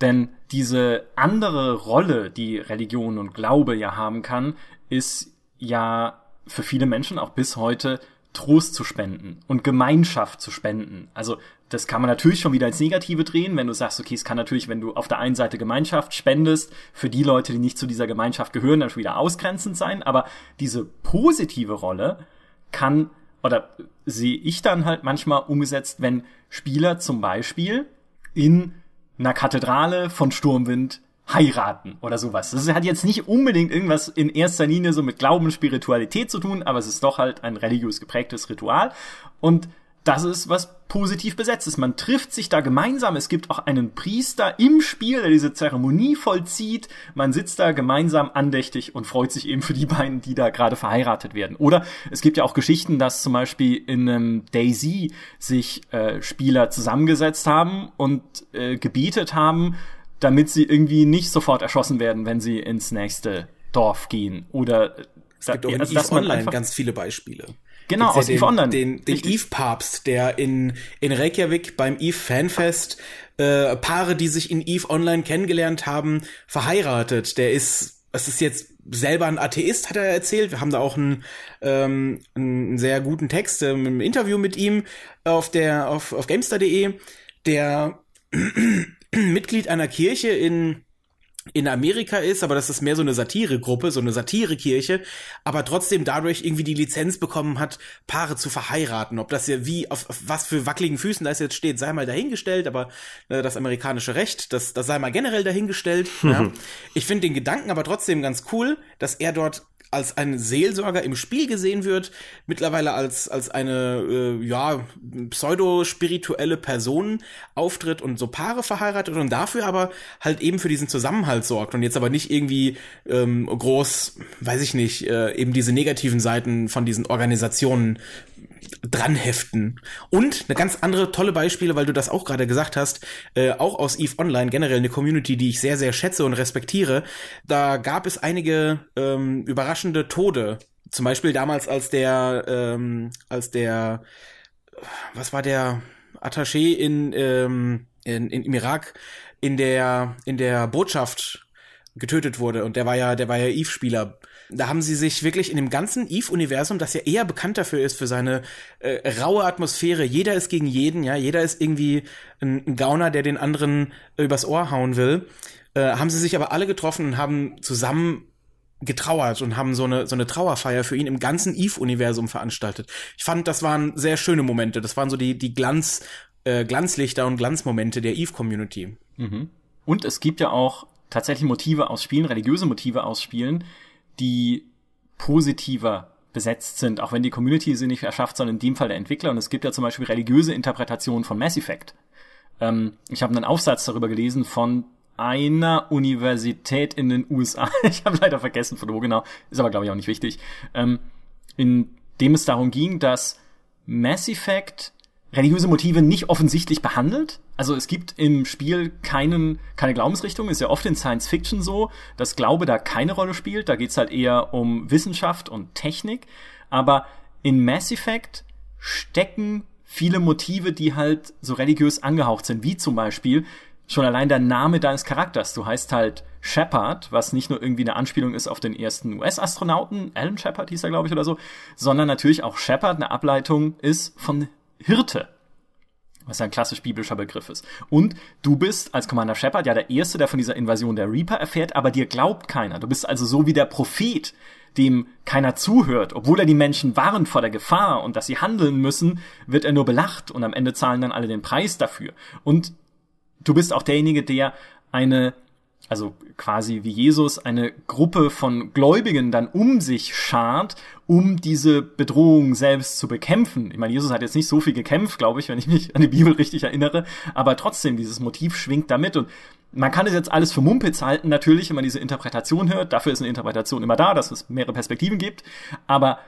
Denn diese andere Rolle, die Religion und Glaube ja haben kann, ist ja für viele Menschen auch bis heute Trost zu spenden und Gemeinschaft zu spenden. Also das kann man natürlich schon wieder ins Negative drehen, wenn du sagst, okay, es kann natürlich, wenn du auf der einen Seite Gemeinschaft spendest, für die Leute, die nicht zu dieser Gemeinschaft gehören, dann schon wieder ausgrenzend sein. Aber diese positive Rolle kann oder sehe ich dann halt manchmal umgesetzt, wenn Spieler zum Beispiel in einer Kathedrale von Sturmwind heiraten oder sowas. Das hat jetzt nicht unbedingt irgendwas in erster Linie so mit Glauben, Spiritualität zu tun, aber es ist doch halt ein religiös geprägtes Ritual. Und das ist was positiv besetzt ist. Man trifft sich da gemeinsam. Es gibt auch einen Priester im Spiel, der diese Zeremonie vollzieht. Man sitzt da gemeinsam andächtig und freut sich eben für die beiden, die da gerade verheiratet werden. Oder es gibt ja auch Geschichten, dass zum Beispiel in einem Daisy sich äh, Spieler zusammengesetzt haben und äh, gebetet haben, damit sie irgendwie nicht sofort erschossen werden, wenn sie ins nächste Dorf gehen. Oder es gibt auch in also, Eve Online ganz viele Beispiele Genau, aus ja EVE Online. Den, den Richtig. Eve-Papst, der in, in Reykjavik beim Eve Fanfest äh, Paare, die sich in Eve Online kennengelernt haben, verheiratet. Der ist, es ist jetzt selber ein Atheist, hat er erzählt. Wir haben da auch einen, ähm, einen sehr guten Text äh, im Interview mit ihm auf der auf, auf Gamestar.de, der [clears throat] Mitglied einer Kirche in in Amerika ist, aber das ist mehr so eine Satiregruppe, so eine Satirekirche, aber trotzdem dadurch irgendwie die Lizenz bekommen hat, Paare zu verheiraten. Ob das ja wie, auf, auf was für wackeligen Füßen das jetzt steht, sei mal dahingestellt, aber äh, das amerikanische Recht, das, das sei mal generell dahingestellt. ja. [laughs] Ich finde den Gedanken aber trotzdem ganz cool, dass er dort als ein Seelsorger im Spiel gesehen wird, mittlerweile als, als eine, äh, ja, pseudo-spirituelle Person auftritt und so Paare verheiratet und dafür aber halt eben für diesen Zusammenhalt sorgt und jetzt aber nicht irgendwie ähm, groß, weiß ich nicht, äh, eben diese negativen Seiten von diesen Organisationen dranheften. Und eine ganz andere tolle Beispiele, weil du das auch gerade gesagt hast, äh, auch aus EVE Online, generell eine Community, die ich sehr, sehr schätze und respektiere. Da gab es einige ähm, überraschende Tode. Zum Beispiel damals, als der, ähm, als der, was war der Attaché in, ähm, in, in, im Irak in der, in der Botschaft getötet wurde und der war ja, der war ja Eve-Spieler. Da haben sie sich wirklich in dem ganzen Eve-Universum, das ja eher bekannt dafür ist, für seine äh, raue Atmosphäre, jeder ist gegen jeden, ja, jeder ist irgendwie ein, Gauner, der den anderen übers Ohr hauen will, äh, haben sie sich aber alle getroffen und haben zusammen getrauert und haben so eine so eine Trauerfeier für ihn im ganzen Eve-Universum veranstaltet. Ich fand, das waren sehr schöne Momente. Das waren so die die Glanz äh, Glanzlichter und Glanzmomente der Eve-Community. Und es gibt ja auch tatsächlich Motive aus Spielen, religiöse Motive aus Spielen, die positiver besetzt sind, auch wenn die Community sie nicht erschafft, sondern in dem Fall der Entwickler. Und es gibt ja zum Beispiel religiöse Interpretationen von Mass Effect. Ähm, ich habe einen Aufsatz darüber gelesen von einer Universität in den USA. [laughs] ich habe leider vergessen, von wo genau. Ist aber, glaube ich, auch nicht wichtig. Ähm, in dem es darum ging, dass Mass Effect religiöse Motive nicht offensichtlich behandelt. Also es gibt im Spiel keinen, keine Glaubensrichtung. Ist ja oft in Science Fiction so, dass Glaube da keine Rolle spielt. Da geht's halt eher um Wissenschaft und Technik. Aber in Mass Effect stecken viele Motive, die halt so religiös angehaucht sind, wie zum Beispiel schon allein der Name deines Charakters. Du heißt halt Shepard, was nicht nur irgendwie eine Anspielung ist auf den ersten US-Astronauten, Alan Shepard hieß er, glaube ich, oder so, sondern natürlich auch Shepard eine Ableitung ist von Hirte, was ein klassisch biblischer Begriff ist. Und du bist als Commander Shepard ja der Erste, der von dieser Invasion der Reaper erfährt, aber dir glaubt keiner. Du bist also so wie der Prophet, dem keiner zuhört. Obwohl er die Menschen warnt vor der Gefahr und dass sie handeln müssen, wird er nur belacht und am Ende zahlen dann alle den Preis dafür. Und du bist auch derjenige, der eine also quasi wie Jesus eine Gruppe von Gläubigen dann um sich schart, um diese Bedrohung selbst zu bekämpfen. Ich meine, Jesus hat jetzt nicht so viel gekämpft, glaube ich, wenn ich mich an die Bibel richtig erinnere, aber trotzdem, dieses Motiv schwingt damit und man kann es jetzt alles für Mumpitz halten, natürlich, wenn man diese Interpretation hört. Dafür ist eine Interpretation immer da, dass es mehrere Perspektiven gibt. Aber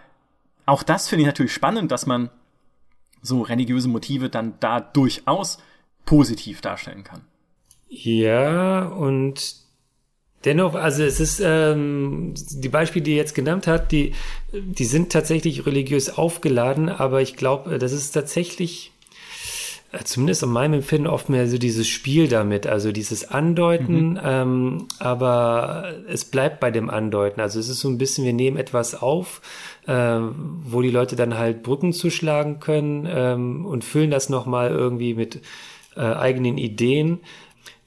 auch das finde ich natürlich spannend, dass man so religiöse Motive dann da durchaus positiv darstellen kann. Ja, und dennoch, also es ist, ähm, die Beispiele, die ihr jetzt genannt hat, die, die sind tatsächlich religiös aufgeladen, aber ich glaube, das ist tatsächlich, äh, zumindest in meinem Empfinden, oft mehr so dieses Spiel damit, also dieses Andeuten, mhm. ähm, aber es bleibt bei dem Andeuten. Also es ist so ein bisschen, wir nehmen etwas auf, äh, wo die Leute dann halt Brücken zuschlagen können ähm, und füllen das nochmal irgendwie mit äh, eigenen Ideen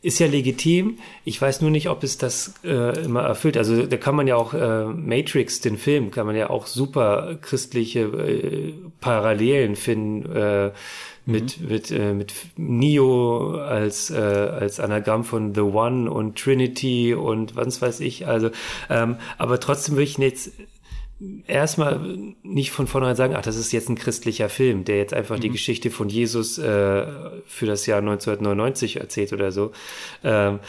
ist ja legitim. Ich weiß nur nicht, ob es das äh, immer erfüllt. Also da kann man ja auch äh, Matrix, den Film, kann man ja auch super christliche äh, Parallelen finden äh, mit mhm. mit äh, mit Neo als äh, als Anagramm von The One und Trinity und was weiß ich. Also, ähm, aber trotzdem würde ich jetzt erstmal nicht von vornherein sagen, ach, das ist jetzt ein christlicher Film, der jetzt einfach mhm. die Geschichte von Jesus äh, für das Jahr 1999 erzählt oder so. Ähm,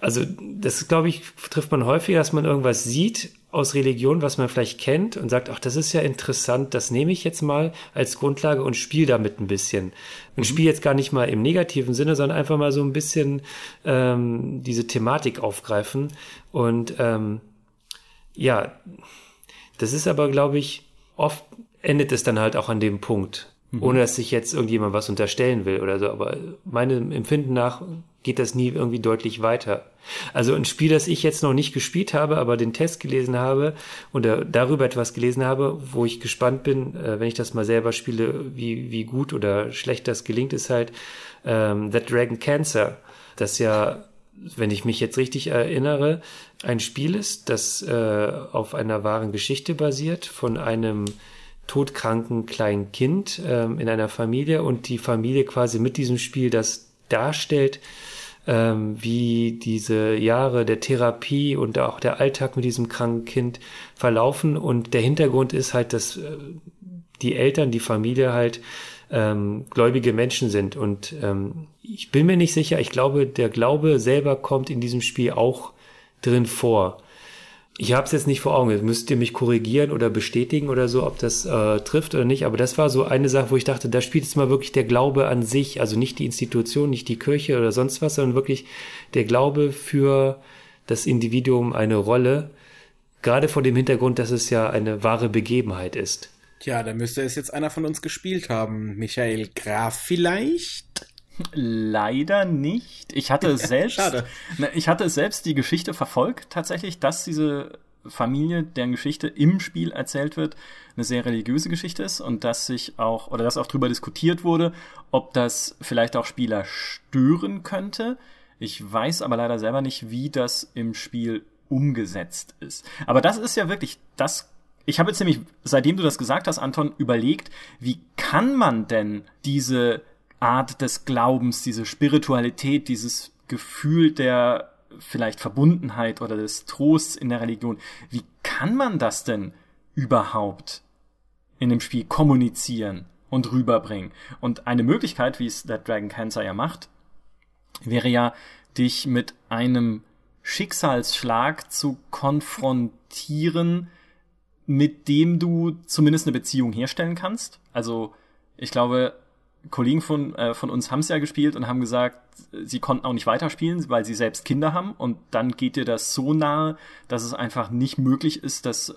also das, glaube ich, trifft man häufiger, dass man irgendwas sieht aus Religion, was man vielleicht kennt und sagt, ach, das ist ja interessant, das nehme ich jetzt mal als Grundlage und spiele damit ein bisschen. Und mhm. spiele jetzt gar nicht mal im negativen Sinne, sondern einfach mal so ein bisschen ähm, diese Thematik aufgreifen. Und ähm, ja, das ist aber, glaube ich, oft endet es dann halt auch an dem Punkt. Mhm. Ohne dass sich jetzt irgendjemand was unterstellen will oder so. Aber meinem Empfinden nach geht das nie irgendwie deutlich weiter. Also ein Spiel, das ich jetzt noch nicht gespielt habe, aber den Test gelesen habe oder darüber etwas gelesen habe, wo ich gespannt bin, äh, wenn ich das mal selber spiele, wie, wie gut oder schlecht das gelingt, ist halt ähm, That Dragon Cancer. Das ja, wenn ich mich jetzt richtig erinnere, ein Spiel ist, das äh, auf einer wahren Geschichte basiert von einem todkranken kleinen Kind ähm, in einer Familie und die Familie quasi mit diesem Spiel das darstellt, ähm, wie diese Jahre der Therapie und auch der Alltag mit diesem kranken Kind verlaufen. Und der Hintergrund ist halt, dass äh, die Eltern, die Familie halt ähm, gläubige Menschen sind. Und ähm, ich bin mir nicht sicher, ich glaube, der Glaube selber kommt in diesem Spiel auch drin vor. Ich habe es jetzt nicht vor Augen. Müsst ihr mich korrigieren oder bestätigen oder so, ob das äh, trifft oder nicht. Aber das war so eine Sache, wo ich dachte, da spielt jetzt mal wirklich der Glaube an sich, also nicht die Institution, nicht die Kirche oder sonst was, sondern wirklich der Glaube für das Individuum eine Rolle. Gerade vor dem Hintergrund, dass es ja eine wahre Begebenheit ist. Tja, da müsste es jetzt einer von uns gespielt haben. Michael Graf vielleicht? Leider nicht. Ich hatte [laughs] selbst, ich hatte selbst die Geschichte verfolgt, tatsächlich, dass diese Familie, deren Geschichte im Spiel erzählt wird, eine sehr religiöse Geschichte ist und dass sich auch, oder dass auch drüber diskutiert wurde, ob das vielleicht auch Spieler stören könnte. Ich weiß aber leider selber nicht, wie das im Spiel umgesetzt ist. Aber das ist ja wirklich, das, ich habe jetzt nämlich, seitdem du das gesagt hast, Anton, überlegt, wie kann man denn diese Art des Glaubens, diese Spiritualität, dieses Gefühl der vielleicht Verbundenheit oder des Trosts in der Religion. Wie kann man das denn überhaupt in dem Spiel kommunizieren und rüberbringen? Und eine Möglichkeit, wie es der Dragon Cancer ja macht, wäre ja, dich mit einem Schicksalsschlag zu konfrontieren, mit dem du zumindest eine Beziehung herstellen kannst. Also ich glaube, Kollegen von, äh, von uns haben es ja gespielt und haben gesagt, sie konnten auch nicht weiterspielen, weil sie selbst Kinder haben. Und dann geht dir das so nahe, dass es einfach nicht möglich ist, das äh,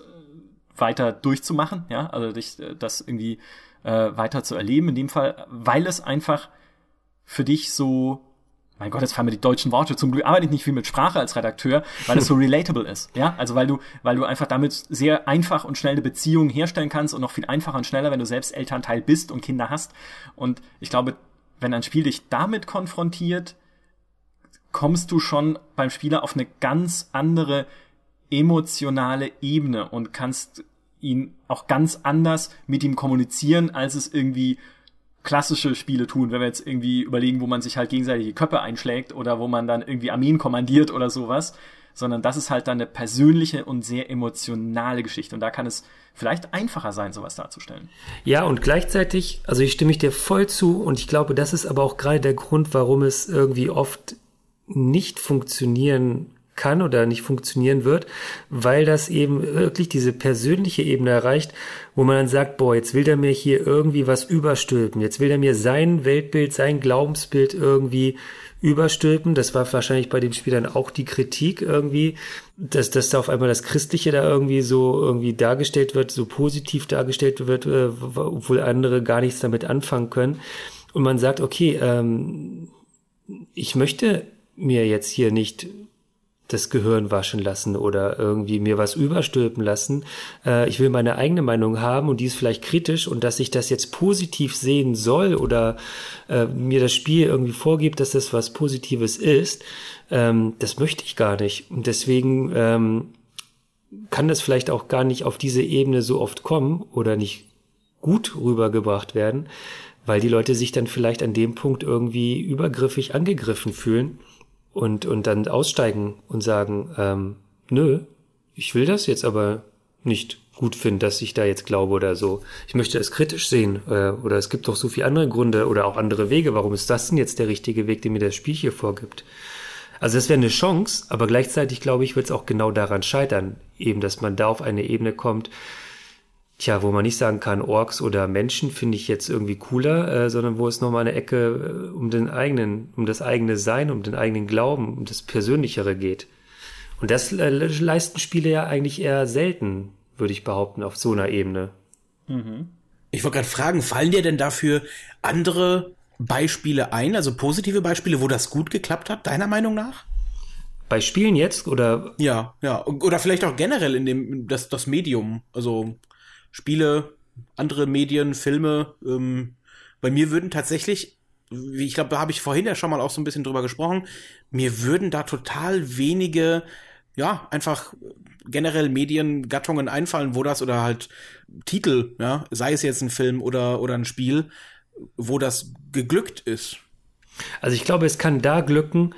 weiter durchzumachen, ja, also dich, äh, das irgendwie äh, weiter zu erleben in dem Fall, weil es einfach für dich so mein Gott, jetzt fallen mir die deutschen Worte. Zum Glück arbeite ich nicht viel mit Sprache als Redakteur, weil es so relatable ist. Ja, also weil du, weil du einfach damit sehr einfach und schnell eine Beziehung herstellen kannst und noch viel einfacher und schneller, wenn du selbst Elternteil bist und Kinder hast. Und ich glaube, wenn ein Spiel dich damit konfrontiert, kommst du schon beim Spieler auf eine ganz andere emotionale Ebene und kannst ihn auch ganz anders mit ihm kommunizieren, als es irgendwie klassische Spiele tun, wenn wir jetzt irgendwie überlegen, wo man sich halt gegenseitig die Köpfe einschlägt oder wo man dann irgendwie Armeen kommandiert oder sowas, sondern das ist halt dann eine persönliche und sehr emotionale Geschichte und da kann es vielleicht einfacher sein, sowas darzustellen. Ja, und gleichzeitig, also ich stimme ich dir voll zu und ich glaube, das ist aber auch gerade der Grund, warum es irgendwie oft nicht funktionieren kann oder nicht funktionieren wird, weil das eben wirklich diese persönliche Ebene erreicht, wo man dann sagt, boah, jetzt will der mir hier irgendwie was überstülpen, jetzt will er mir sein Weltbild, sein Glaubensbild irgendwie überstülpen. Das war wahrscheinlich bei den Spielern auch die Kritik irgendwie, dass, dass da auf einmal das Christliche da irgendwie so irgendwie dargestellt wird, so positiv dargestellt wird, äh, obwohl andere gar nichts damit anfangen können. Und man sagt, okay, ähm, ich möchte mir jetzt hier nicht das Gehirn waschen lassen oder irgendwie mir was überstülpen lassen. Äh, ich will meine eigene Meinung haben und die ist vielleicht kritisch und dass ich das jetzt positiv sehen soll oder äh, mir das Spiel irgendwie vorgibt, dass das was Positives ist, ähm, das möchte ich gar nicht. Und deswegen ähm, kann das vielleicht auch gar nicht auf diese Ebene so oft kommen oder nicht gut rübergebracht werden, weil die Leute sich dann vielleicht an dem Punkt irgendwie übergriffig angegriffen fühlen und, und dann aussteigen und sagen, ähm, nö, ich will das jetzt aber nicht gut finden, dass ich da jetzt glaube oder so. Ich möchte es kritisch sehen äh, oder es gibt doch so viele andere Gründe oder auch andere Wege. Warum ist das denn jetzt der richtige Weg, den mir das Spiel hier vorgibt? Also das wäre eine Chance, aber gleichzeitig glaube ich, wird es auch genau daran scheitern, eben, dass man da auf eine Ebene kommt, Tja, wo man nicht sagen kann, Orks oder Menschen finde ich jetzt irgendwie cooler, äh, sondern wo es nochmal eine Ecke äh, um den eigenen, um das eigene Sein, um den eigenen Glauben, um das Persönlichere geht. Und das äh, leisten Spiele ja eigentlich eher selten, würde ich behaupten, auf so einer Ebene. Mhm. Ich wollte gerade fragen, fallen dir denn dafür andere Beispiele ein, also positive Beispiele, wo das gut geklappt hat, deiner Meinung nach? Bei Spielen jetzt oder? Ja, ja. Oder vielleicht auch generell in dem, das, das Medium. Also Spiele, andere Medien, Filme. Ähm, bei mir würden tatsächlich, ich glaube, da habe ich vorhin ja schon mal auch so ein bisschen drüber gesprochen, mir würden da total wenige, ja, einfach generell Mediengattungen einfallen, wo das oder halt Titel, ja, sei es jetzt ein Film oder, oder ein Spiel, wo das geglückt ist. Also ich glaube, es kann da glücken,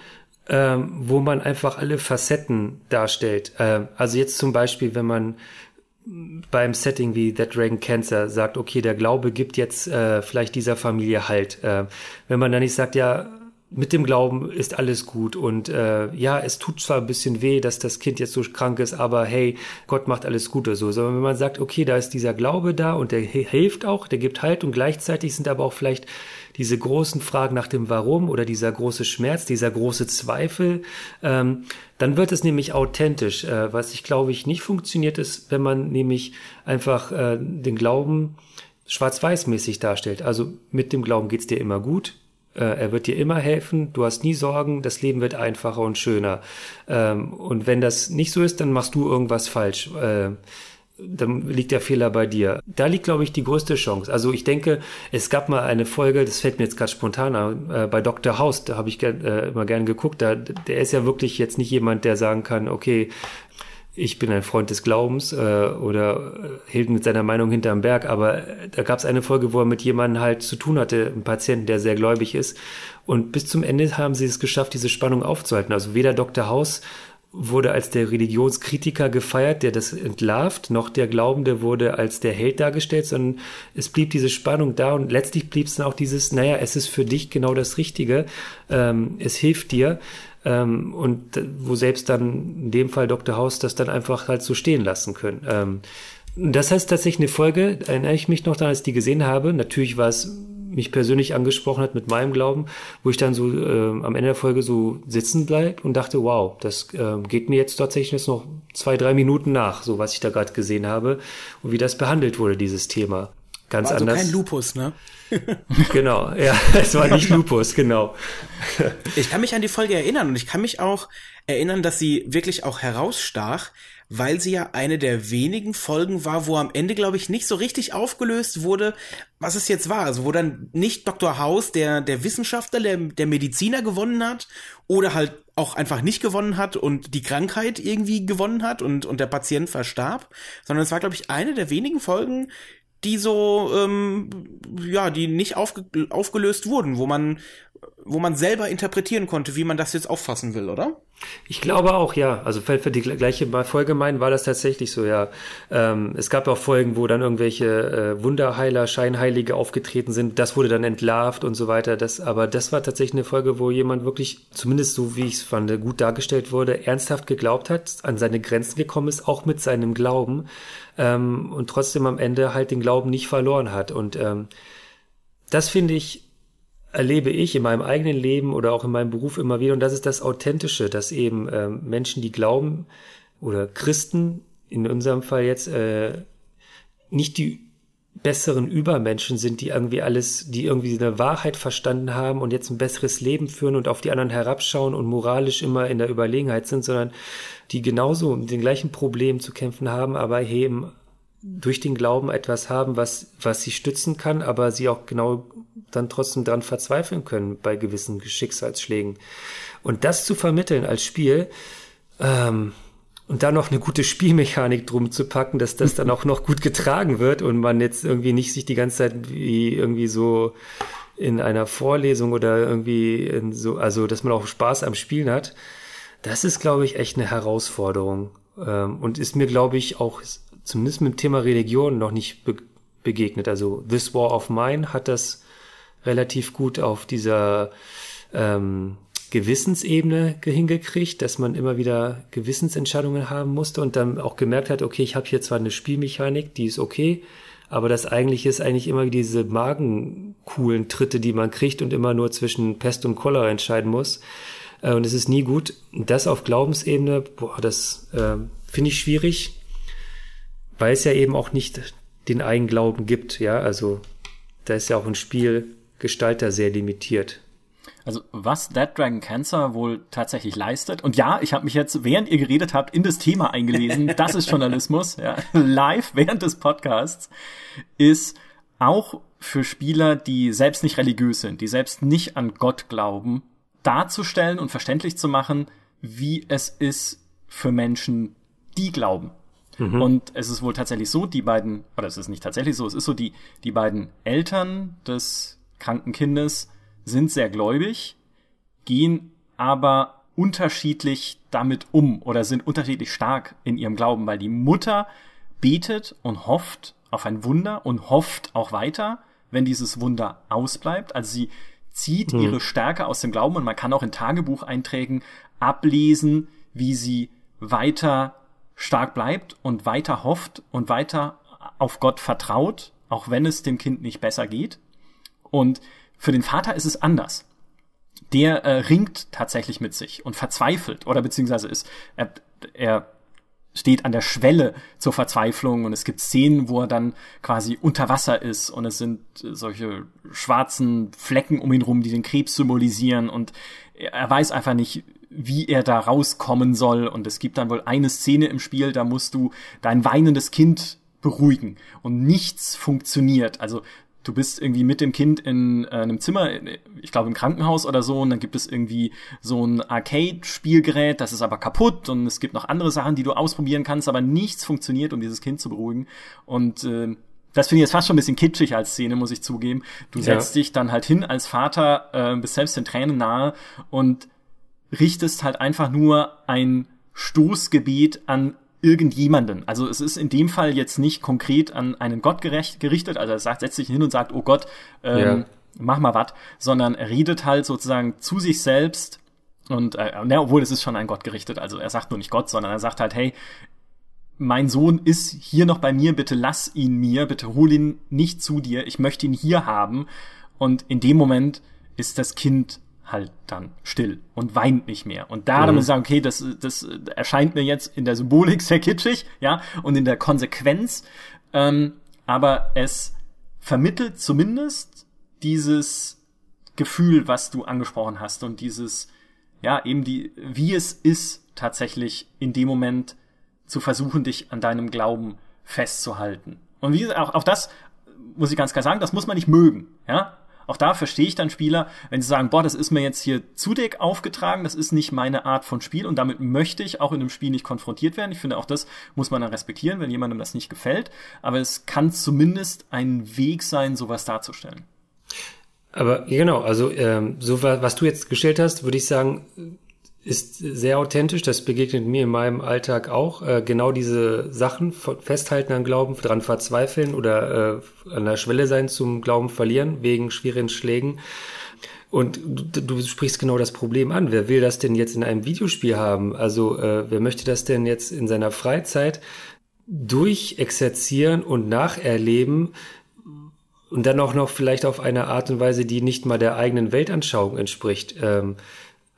ähm, wo man einfach alle Facetten darstellt. Ähm, also jetzt zum Beispiel, wenn man beim Setting wie That Dragon Cancer sagt, okay, der Glaube gibt jetzt äh, vielleicht dieser Familie Halt. Äh, wenn man dann nicht sagt, ja, mit dem Glauben ist alles gut und äh, ja, es tut zwar ein bisschen weh, dass das Kind jetzt so krank ist, aber hey, Gott macht alles gut oder so. Sondern wenn man sagt, okay, da ist dieser Glaube da und der hilft auch, der gibt Halt und gleichzeitig sind aber auch vielleicht diese großen Fragen nach dem Warum oder dieser große Schmerz, dieser große Zweifel, ähm, dann wird es nämlich authentisch. Äh, was ich glaube ich nicht funktioniert ist, wenn man nämlich einfach äh, den Glauben schwarz-weiß-mäßig darstellt. Also mit dem Glauben geht's dir immer gut, äh, er wird dir immer helfen, du hast nie Sorgen, das Leben wird einfacher und schöner. Ähm, und wenn das nicht so ist, dann machst du irgendwas falsch. Dann liegt der Fehler bei dir. Da liegt, glaube ich, die größte Chance. Also ich denke, es gab mal eine Folge, das fällt mir jetzt gerade spontan an, äh, bei Dr. House, da habe ich gern, äh, immer gerne geguckt. Da, der ist ja wirklich jetzt nicht jemand, der sagen kann, okay, ich bin ein Freund des Glaubens äh, oder äh, hielt mit seiner Meinung hinterm Berg, aber äh, da gab es eine Folge, wo er mit jemandem halt zu tun hatte, einem Patienten, der sehr gläubig ist. Und bis zum Ende haben sie es geschafft, diese Spannung aufzuhalten. Also weder Dr. House wurde als der Religionskritiker gefeiert, der das entlarvt, noch der Glaubende wurde als der Held dargestellt, sondern es blieb diese Spannung da und letztlich blieb es dann auch dieses, naja, es ist für dich genau das Richtige, ähm, es hilft dir ähm, und wo selbst dann in dem Fall Dr. House das dann einfach halt so stehen lassen können. Ähm, das heißt tatsächlich eine Folge, erinnere ich mich noch daran, als ich die gesehen habe. Natürlich war es mich persönlich angesprochen hat mit meinem Glauben, wo ich dann so äh, am Ende der Folge so sitzen bleib und dachte, wow, das äh, geht mir jetzt tatsächlich jetzt noch zwei, drei Minuten nach, so was ich da gerade gesehen habe und wie das behandelt wurde, dieses Thema. Ganz war also anders. kein Lupus, ne? [laughs] genau, ja, [laughs] es war nicht Lupus, genau. ich kann mich an die Folge erinnern und ich kann mich auch erinnern, dass sie wirklich auch herausstach, weil sie ja eine der wenigen Folgen war, wo am Ende, glaube ich, nicht so richtig aufgelöst wurde, was es jetzt war. Also wo dann nicht Dr. House, der, der Wissenschaftler, der, der Mediziner gewonnen hat oder halt auch einfach nicht gewonnen hat und die Krankheit irgendwie gewonnen hat und, und der Patient verstarb, sondern es war, glaube ich, eine der wenigen Folgen, die so, ähm, ja, die nicht aufge aufgelöst wurden, wo man, wo man selber interpretieren konnte, wie man das jetzt auffassen will, oder? Ich glaube auch, ja. Also für, für die gleiche Folge meinen war das tatsächlich so, ja. Ähm, es gab auch Folgen, wo dann irgendwelche äh, Wunderheiler, Scheinheilige aufgetreten sind. Das wurde dann entlarvt und so weiter. Das, aber das war tatsächlich eine Folge, wo jemand wirklich, zumindest so wie ich es fand, gut dargestellt wurde, ernsthaft geglaubt hat, an seine Grenzen gekommen ist, auch mit seinem Glauben ähm, und trotzdem am Ende halt den Glauben nicht verloren hat. Und ähm, das finde ich erlebe ich in meinem eigenen Leben oder auch in meinem Beruf immer wieder. Und das ist das Authentische, dass eben äh, Menschen, die glauben oder Christen in unserem Fall jetzt äh, nicht die besseren Übermenschen sind, die irgendwie alles, die irgendwie eine Wahrheit verstanden haben und jetzt ein besseres Leben führen und auf die anderen herabschauen und moralisch immer in der Überlegenheit sind, sondern die genauso mit den gleichen Problemen zu kämpfen haben, aber eben durch den Glauben etwas haben, was, was sie stützen kann, aber sie auch genau dann trotzdem dran verzweifeln können bei gewissen Schicksalsschlägen. Und das zu vermitteln als Spiel, ähm, und da noch eine gute Spielmechanik drum zu packen, dass das dann auch noch gut getragen wird und man jetzt irgendwie nicht sich die ganze Zeit wie irgendwie so in einer Vorlesung oder irgendwie so, also dass man auch Spaß am Spielen hat, das ist, glaube ich, echt eine Herausforderung. Ähm, und ist mir, glaube ich, auch zumindest mit dem Thema Religion noch nicht be begegnet. Also This War of Mine hat das relativ gut auf dieser ähm, Gewissensebene hingekriegt, dass man immer wieder Gewissensentscheidungen haben musste und dann auch gemerkt hat, okay, ich habe hier zwar eine Spielmechanik, die ist okay, aber das eigentliche ist eigentlich immer diese magencoolen Tritte, die man kriegt und immer nur zwischen Pest und Cholera entscheiden muss. Äh, und es ist nie gut. Das auf Glaubensebene, boah, das äh, finde ich schwierig weil es ja eben auch nicht den Eigenglauben gibt, ja, also da ist ja auch ein Spielgestalter sehr limitiert. Also was That Dragon Cancer wohl tatsächlich leistet, und ja, ich habe mich jetzt, während ihr geredet habt, in das Thema eingelesen, [laughs] das ist Journalismus, ja, live während des Podcasts, ist auch für Spieler, die selbst nicht religiös sind, die selbst nicht an Gott glauben, darzustellen und verständlich zu machen, wie es ist für Menschen, die glauben. Mhm. Und es ist wohl tatsächlich so, die beiden, oder es ist nicht tatsächlich so, es ist so, die, die beiden Eltern des kranken Kindes sind sehr gläubig, gehen aber unterschiedlich damit um oder sind unterschiedlich stark in ihrem Glauben, weil die Mutter betet und hofft auf ein Wunder und hofft auch weiter, wenn dieses Wunder ausbleibt. Also sie zieht hm. ihre Stärke aus dem Glauben und man kann auch in Tagebucheinträgen ablesen, wie sie weiter stark bleibt und weiter hofft und weiter auf Gott vertraut, auch wenn es dem Kind nicht besser geht. Und für den Vater ist es anders. Der äh, ringt tatsächlich mit sich und verzweifelt oder beziehungsweise ist er, er steht an der Schwelle zur Verzweiflung und es gibt Szenen, wo er dann quasi unter Wasser ist und es sind solche schwarzen Flecken um ihn rum, die den Krebs symbolisieren und er weiß einfach nicht, wie er da rauskommen soll und es gibt dann wohl eine Szene im Spiel, da musst du dein weinendes Kind beruhigen und nichts funktioniert. Also du bist irgendwie mit dem Kind in äh, einem Zimmer, ich glaube im Krankenhaus oder so, und dann gibt es irgendwie so ein Arcade-Spielgerät, das ist aber kaputt und es gibt noch andere Sachen, die du ausprobieren kannst, aber nichts funktioniert, um dieses Kind zu beruhigen. Und äh, das finde ich jetzt fast schon ein bisschen kitschig als Szene, muss ich zugeben. Du setzt ja. dich dann halt hin als Vater, äh, bist selbst den Tränen nahe und richtest halt einfach nur ein Stoßgebet an irgendjemanden. Also es ist in dem Fall jetzt nicht konkret an einen Gott gerecht, gerichtet, also er sagt, setzt sich hin und sagt, oh Gott, ähm, ja. mach mal was, sondern er redet halt sozusagen zu sich selbst und äh, ne, obwohl es ist schon an Gott gerichtet, also er sagt nur nicht Gott, sondern er sagt halt, hey, mein Sohn ist hier noch bei mir, bitte lass ihn mir, bitte hol ihn nicht zu dir, ich möchte ihn hier haben. Und in dem Moment ist das Kind halt dann still und weint nicht mehr. Und da mhm. muss ich sagen, okay, das, das erscheint mir jetzt in der Symbolik sehr kitschig, ja, und in der Konsequenz, ähm, aber es vermittelt zumindest dieses Gefühl, was du angesprochen hast und dieses, ja, eben die, wie es ist, tatsächlich in dem Moment zu versuchen, dich an deinem Glauben festzuhalten. Und wie auch, auch das muss ich ganz klar sagen, das muss man nicht mögen, ja. Auch da verstehe ich dann Spieler, wenn sie sagen, boah, das ist mir jetzt hier zu dick aufgetragen, das ist nicht meine Art von Spiel und damit möchte ich auch in einem Spiel nicht konfrontiert werden. Ich finde, auch das muss man dann respektieren, wenn jemandem das nicht gefällt. Aber es kann zumindest ein Weg sein, sowas darzustellen. Aber genau, also ähm, so was du jetzt gestellt hast, würde ich sagen, ist sehr authentisch. Das begegnet mir in meinem Alltag auch. Äh, genau diese Sachen festhalten an Glauben, dran verzweifeln oder äh, an der Schwelle sein zum Glauben verlieren wegen schwierigen Schlägen. Und du, du, sprichst genau das Problem an. Wer will das denn jetzt in einem Videospiel haben? Also äh, wer möchte das denn jetzt in seiner Freizeit durchexerzieren und nacherleben? Und dann auch noch vielleicht auf eine Art und Weise, die nicht mal der eigenen Weltanschauung entspricht. Ähm,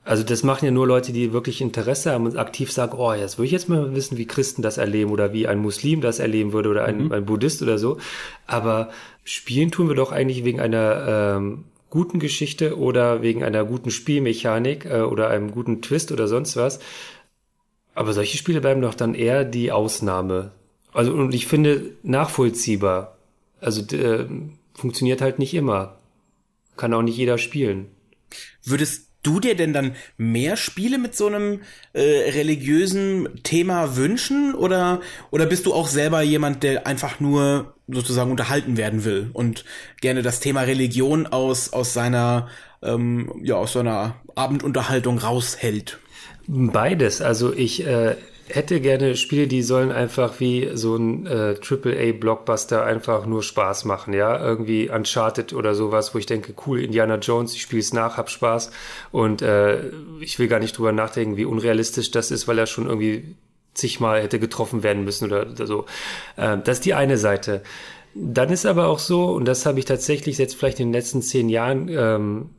also das machen ja nur Leute, die wirklich Interesse haben und aktiv sagen, oh, jetzt würde ich jetzt mal wissen, wie Christen das erleben oder wie ein Muslim das erleben würde oder ein, mhm. ein Buddhist oder so. Aber spielen tun wir doch eigentlich wegen einer ähm, guten Geschichte oder wegen einer guten Spielmechanik äh, oder einem guten Twist oder sonst was. Aber solche Spiele bleiben doch dann eher die Ausnahme. Also und ich finde nachvollziehbar. Also äh, funktioniert halt nicht immer. Kann auch nicht jeder spielen. Würdest du dir denn dann mehr Spiele mit so einem äh, religiösen Thema wünschen oder oder bist du auch selber jemand, der einfach nur sozusagen unterhalten werden will und gerne das Thema Religion aus aus seiner ähm, ja aus seiner Abendunterhaltung raushält? Beides. Also ich äh, hätte gerne Spiele, die sollen einfach wie so ein äh, AAA-Blockbuster einfach nur Spaß machen, ja. Irgendwie Uncharted oder sowas, wo ich denke, cool, Indiana Jones, ich spiele es nach, hab Spaß. Und äh, ich will gar nicht drüber nachdenken, wie unrealistisch das ist, weil er schon irgendwie zigmal hätte getroffen werden müssen oder, oder so. Äh, das ist die eine Seite. Dann ist aber auch so, und das habe ich tatsächlich jetzt vielleicht in den letzten zehn Jahren ähm,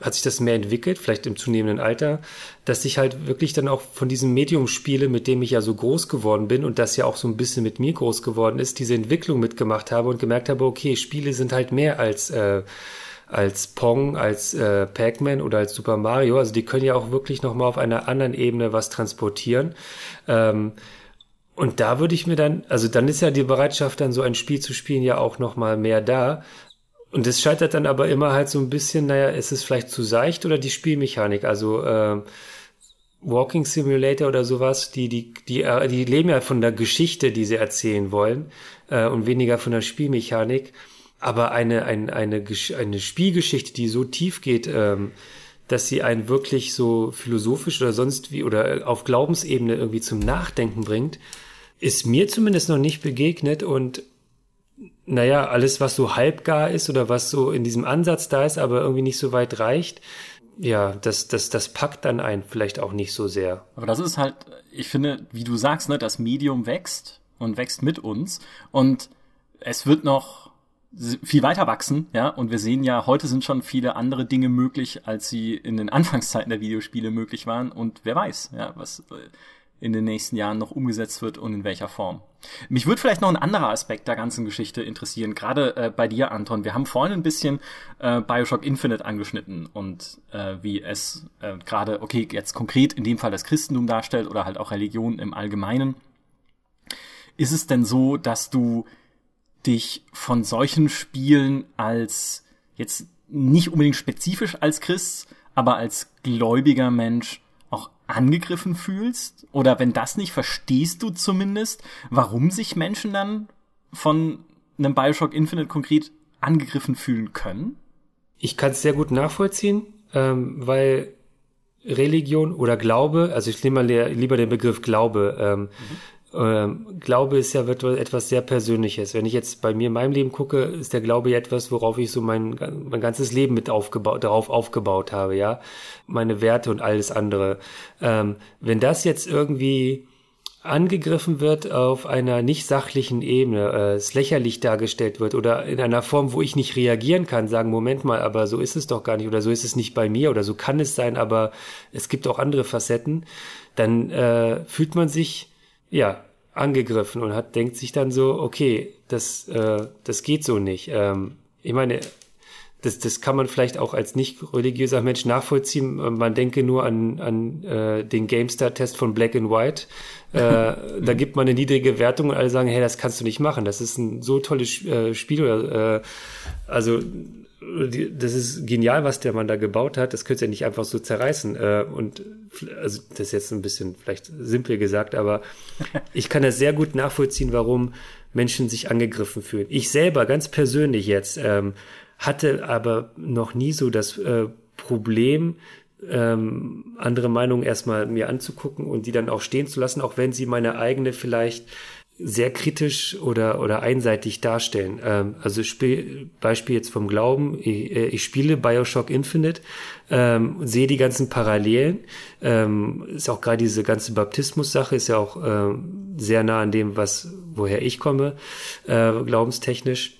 hat sich das mehr entwickelt, vielleicht im zunehmenden Alter, dass ich halt wirklich dann auch von diesem Medium spiele, mit dem ich ja so groß geworden bin und das ja auch so ein bisschen mit mir groß geworden ist, diese Entwicklung mitgemacht habe und gemerkt habe, okay, Spiele sind halt mehr als äh, als Pong, als äh, Pac-Man oder als Super Mario. Also die können ja auch wirklich nochmal auf einer anderen Ebene was transportieren. Ähm, und da würde ich mir dann, also dann ist ja die Bereitschaft, dann so ein Spiel zu spielen, ja auch nochmal mehr da. Und es scheitert dann aber immer halt so ein bisschen, naja, ist es vielleicht zu seicht oder die Spielmechanik? Also äh, Walking Simulator oder sowas, die, die, die, äh, die leben ja von der Geschichte, die sie erzählen wollen, äh, und weniger von der Spielmechanik. Aber eine, eine, eine, eine Spielgeschichte, die so tief geht, ähm, dass sie einen wirklich so philosophisch oder sonst wie oder auf Glaubensebene irgendwie zum Nachdenken bringt, ist mir zumindest noch nicht begegnet und naja, alles, was so halbgar ist oder was so in diesem Ansatz da ist, aber irgendwie nicht so weit reicht, ja, das, das, das packt dann einen vielleicht auch nicht so sehr. Aber das ist halt, ich finde, wie du sagst, ne, das Medium wächst und wächst mit uns und es wird noch viel weiter wachsen, ja, und wir sehen ja, heute sind schon viele andere Dinge möglich, als sie in den [laughs] Anfangszeiten der Videospiele möglich waren und wer weiß, ja, was äh, in den nächsten Jahren noch umgesetzt wird und in welcher Form. Mich würde vielleicht noch ein anderer Aspekt der ganzen Geschichte interessieren, gerade äh, bei dir, Anton. Wir haben vorhin ein bisschen äh, Bioshock Infinite angeschnitten und äh, wie es äh, gerade, okay, jetzt konkret in dem Fall das Christentum darstellt oder halt auch Religion im Allgemeinen. Ist es denn so, dass du dich von solchen Spielen als jetzt nicht unbedingt spezifisch als Christ, aber als gläubiger Mensch angegriffen fühlst? Oder wenn das nicht, verstehst du zumindest, warum sich Menschen dann von einem Bioshock Infinite konkret angegriffen fühlen können? Ich kann es sehr gut nachvollziehen, ähm, weil Religion oder Glaube, also ich nehme mal lieber den Begriff Glaube, ähm, mhm ähm, Glaube ist ja etwas sehr Persönliches. Wenn ich jetzt bei mir in meinem Leben gucke, ist der Glaube ja etwas, worauf ich so mein, mein ganzes Leben mit aufgebaut, darauf aufgebaut habe, ja. Meine Werte und alles andere. Ähm, wenn das jetzt irgendwie angegriffen wird auf einer nicht sachlichen Ebene, äh, es lächerlich dargestellt wird oder in einer Form, wo ich nicht reagieren kann, sagen, Moment mal, aber so ist es doch gar nicht oder so ist es nicht bei mir oder so kann es sein, aber es gibt auch andere Facetten, dann äh, fühlt man sich ja, angegriffen und hat, denkt sich dann so, okay, das, äh, das geht so nicht. Ähm, ich meine, das, das kann man vielleicht auch als nicht religiöser Mensch nachvollziehen. Man denke nur an, an äh, den GameStar-Test von Black and White. Äh, [laughs] da gibt man eine niedrige Wertung und alle sagen, hey, das kannst du nicht machen. Das ist ein so tolles äh, Spiel. Äh, also das ist genial, was der Mann da gebaut hat. Das könnt ihr nicht einfach so zerreißen. Äh, und also das ist jetzt ein bisschen vielleicht simpel gesagt, aber [laughs] ich kann das sehr gut nachvollziehen, warum Menschen sich angegriffen fühlen. Ich selber, ganz persönlich jetzt, ähm, hatte aber noch nie so das äh, Problem, ähm, andere Meinungen erstmal mir anzugucken und die dann auch stehen zu lassen, auch wenn sie meine eigene vielleicht sehr kritisch oder, oder einseitig darstellen. Ähm, also Spiel, Beispiel jetzt vom Glauben, ich, äh, ich spiele Bioshock Infinite, ähm, sehe die ganzen Parallelen. Ähm, ist auch gerade diese ganze Baptismus-Sache, ist ja auch ähm, sehr nah an dem, was woher ich komme, äh, glaubenstechnisch.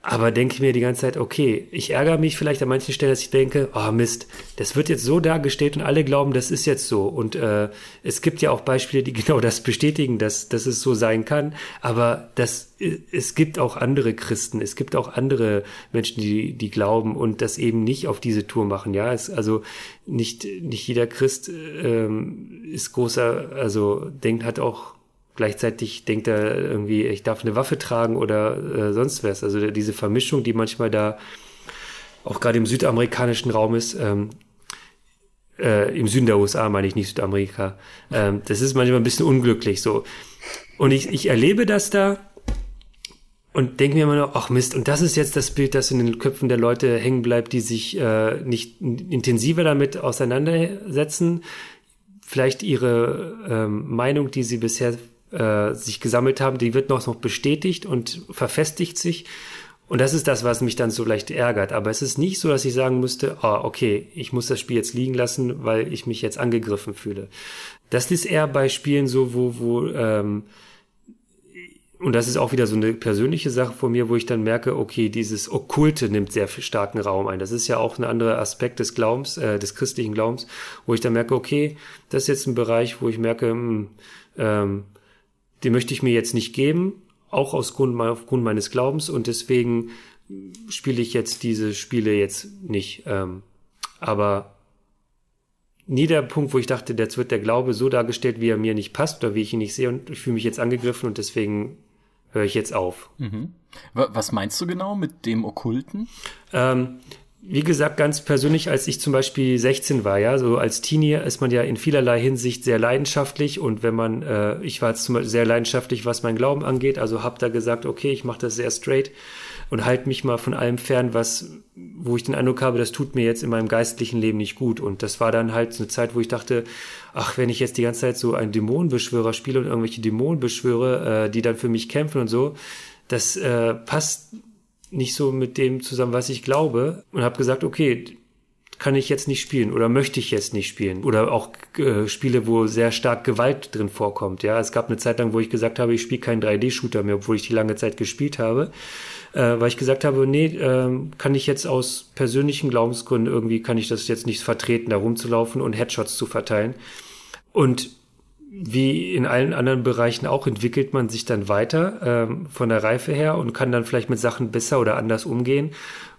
Aber denke ich mir die ganze Zeit, okay, ich ärgere mich vielleicht an manchen Stellen, dass ich denke, oh Mist, das wird jetzt so dargestellt und alle glauben, das ist jetzt so. Und äh, es gibt ja auch Beispiele, die [laughs] genau das bestätigen, dass, dass es so sein kann. Aber das, es gibt auch andere Christen, es gibt auch andere Menschen, die, die glauben und das eben nicht auf diese Tour machen. Ja, es, also nicht, nicht jeder Christ ähm, ist großer, also denkt, hat auch gleichzeitig denkt er irgendwie, ich darf eine Waffe tragen oder äh, sonst was. Also diese Vermischung, die manchmal da auch gerade im südamerikanischen Raum ist, ähm, äh, im Süden der USA meine ich nicht Südamerika, ähm, das ist manchmal ein bisschen unglücklich so. Und ich, ich erlebe das da und denke mir immer noch, ach Mist, und das ist jetzt das Bild, das in den Köpfen der Leute hängen bleibt, die sich äh, nicht intensiver damit auseinandersetzen, vielleicht ihre ähm, Meinung, die sie bisher äh, sich gesammelt haben, die wird noch, noch bestätigt und verfestigt sich. Und das ist das, was mich dann so leicht ärgert. Aber es ist nicht so, dass ich sagen müsste, oh, okay, ich muss das Spiel jetzt liegen lassen, weil ich mich jetzt angegriffen fühle. Das ist eher bei Spielen so, wo, wo ähm, und das ist auch wieder so eine persönliche Sache von mir, wo ich dann merke, okay, dieses Okkulte nimmt sehr starken Raum ein. Das ist ja auch ein anderer Aspekt des Glaubens, äh, des christlichen Glaubens, wo ich dann merke, okay, das ist jetzt ein Bereich, wo ich merke, mh, hm, ähm, den möchte ich mir jetzt nicht geben, auch aus Grund, aufgrund meines Glaubens und deswegen spiele ich jetzt diese Spiele jetzt nicht. Ähm, aber nie der Punkt, wo ich dachte, jetzt wird der Glaube so dargestellt, wie er mir nicht passt oder wie ich ihn nicht sehe und ich fühle mich jetzt angegriffen und deswegen höre ich jetzt auf. Mhm. Was meinst du genau mit dem Okkulten? Ähm, wie gesagt, ganz persönlich, als ich zum Beispiel 16 war, ja, so als Teenie ist man ja in vielerlei Hinsicht sehr leidenschaftlich und wenn man, äh, ich war jetzt zum Beispiel sehr leidenschaftlich, was mein Glauben angeht, also hab da gesagt, okay, ich mache das sehr straight und halte mich mal von allem fern, was, wo ich den Eindruck habe, das tut mir jetzt in meinem geistlichen Leben nicht gut. Und das war dann halt eine Zeit, wo ich dachte, ach, wenn ich jetzt die ganze Zeit so einen Dämonenbeschwörer spiele und irgendwelche Dämonen beschwöre, äh, die dann für mich kämpfen und so, das äh, passt nicht so mit dem zusammen, was ich glaube. Und habe gesagt, okay, kann ich jetzt nicht spielen oder möchte ich jetzt nicht spielen oder auch äh, Spiele, wo sehr stark Gewalt drin vorkommt. Ja, es gab eine Zeit lang, wo ich gesagt habe, ich spiele keinen 3D-Shooter mehr, obwohl ich die lange Zeit gespielt habe, äh, weil ich gesagt habe, nee, äh, kann ich jetzt aus persönlichen Glaubensgründen irgendwie kann ich das jetzt nicht vertreten, da rumzulaufen und Headshots zu verteilen. Und wie in allen anderen Bereichen auch entwickelt man sich dann weiter ähm, von der Reife her und kann dann vielleicht mit Sachen besser oder anders umgehen.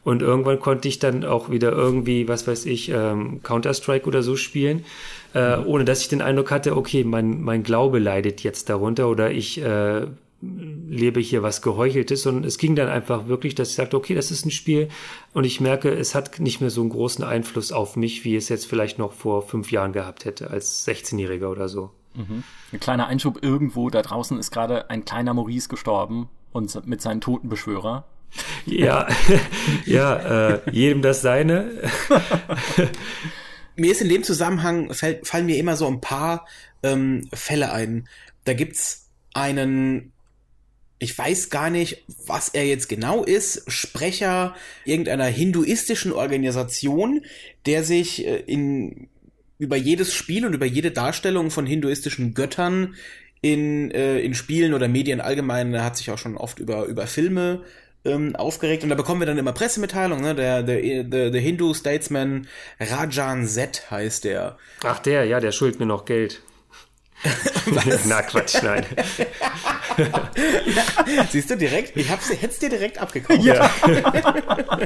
Und irgendwann konnte ich dann auch wieder irgendwie, was weiß ich, ähm, Counter-Strike oder so spielen, äh, ohne dass ich den Eindruck hatte, okay, mein, mein Glaube leidet jetzt darunter oder ich äh, lebe hier was Geheucheltes, sondern es ging dann einfach wirklich, dass ich sagte, okay, das ist ein Spiel und ich merke, es hat nicht mehr so einen großen Einfluss auf mich, wie es jetzt vielleicht noch vor fünf Jahren gehabt hätte, als 16-Jähriger oder so. Mhm. Ein kleiner Einschub irgendwo, da draußen ist gerade ein kleiner Maurice gestorben und mit seinen Totenbeschwörer. Ja, [laughs] ja, äh, jedem das seine. [laughs] mir ist in dem Zusammenhang, fällt, fallen mir immer so ein paar ähm, Fälle ein. Da gibt's einen, ich weiß gar nicht, was er jetzt genau ist, Sprecher irgendeiner hinduistischen Organisation, der sich äh, in über jedes Spiel und über jede Darstellung von hinduistischen Göttern in, äh, in Spielen oder Medien allgemein, er hat sich auch schon oft über, über Filme ähm, aufgeregt und da bekommen wir dann immer Pressemitteilungen, ne? Der, der, der, der Hindu Statesman Rajan Z heißt der. Ach der, ja, der schuldet mir noch Geld. [laughs] [laughs] Na Quatsch, nein. [laughs] ja, [laughs] siehst du direkt, ich hab's, hätt's dir direkt abgekommen. Ja. [laughs]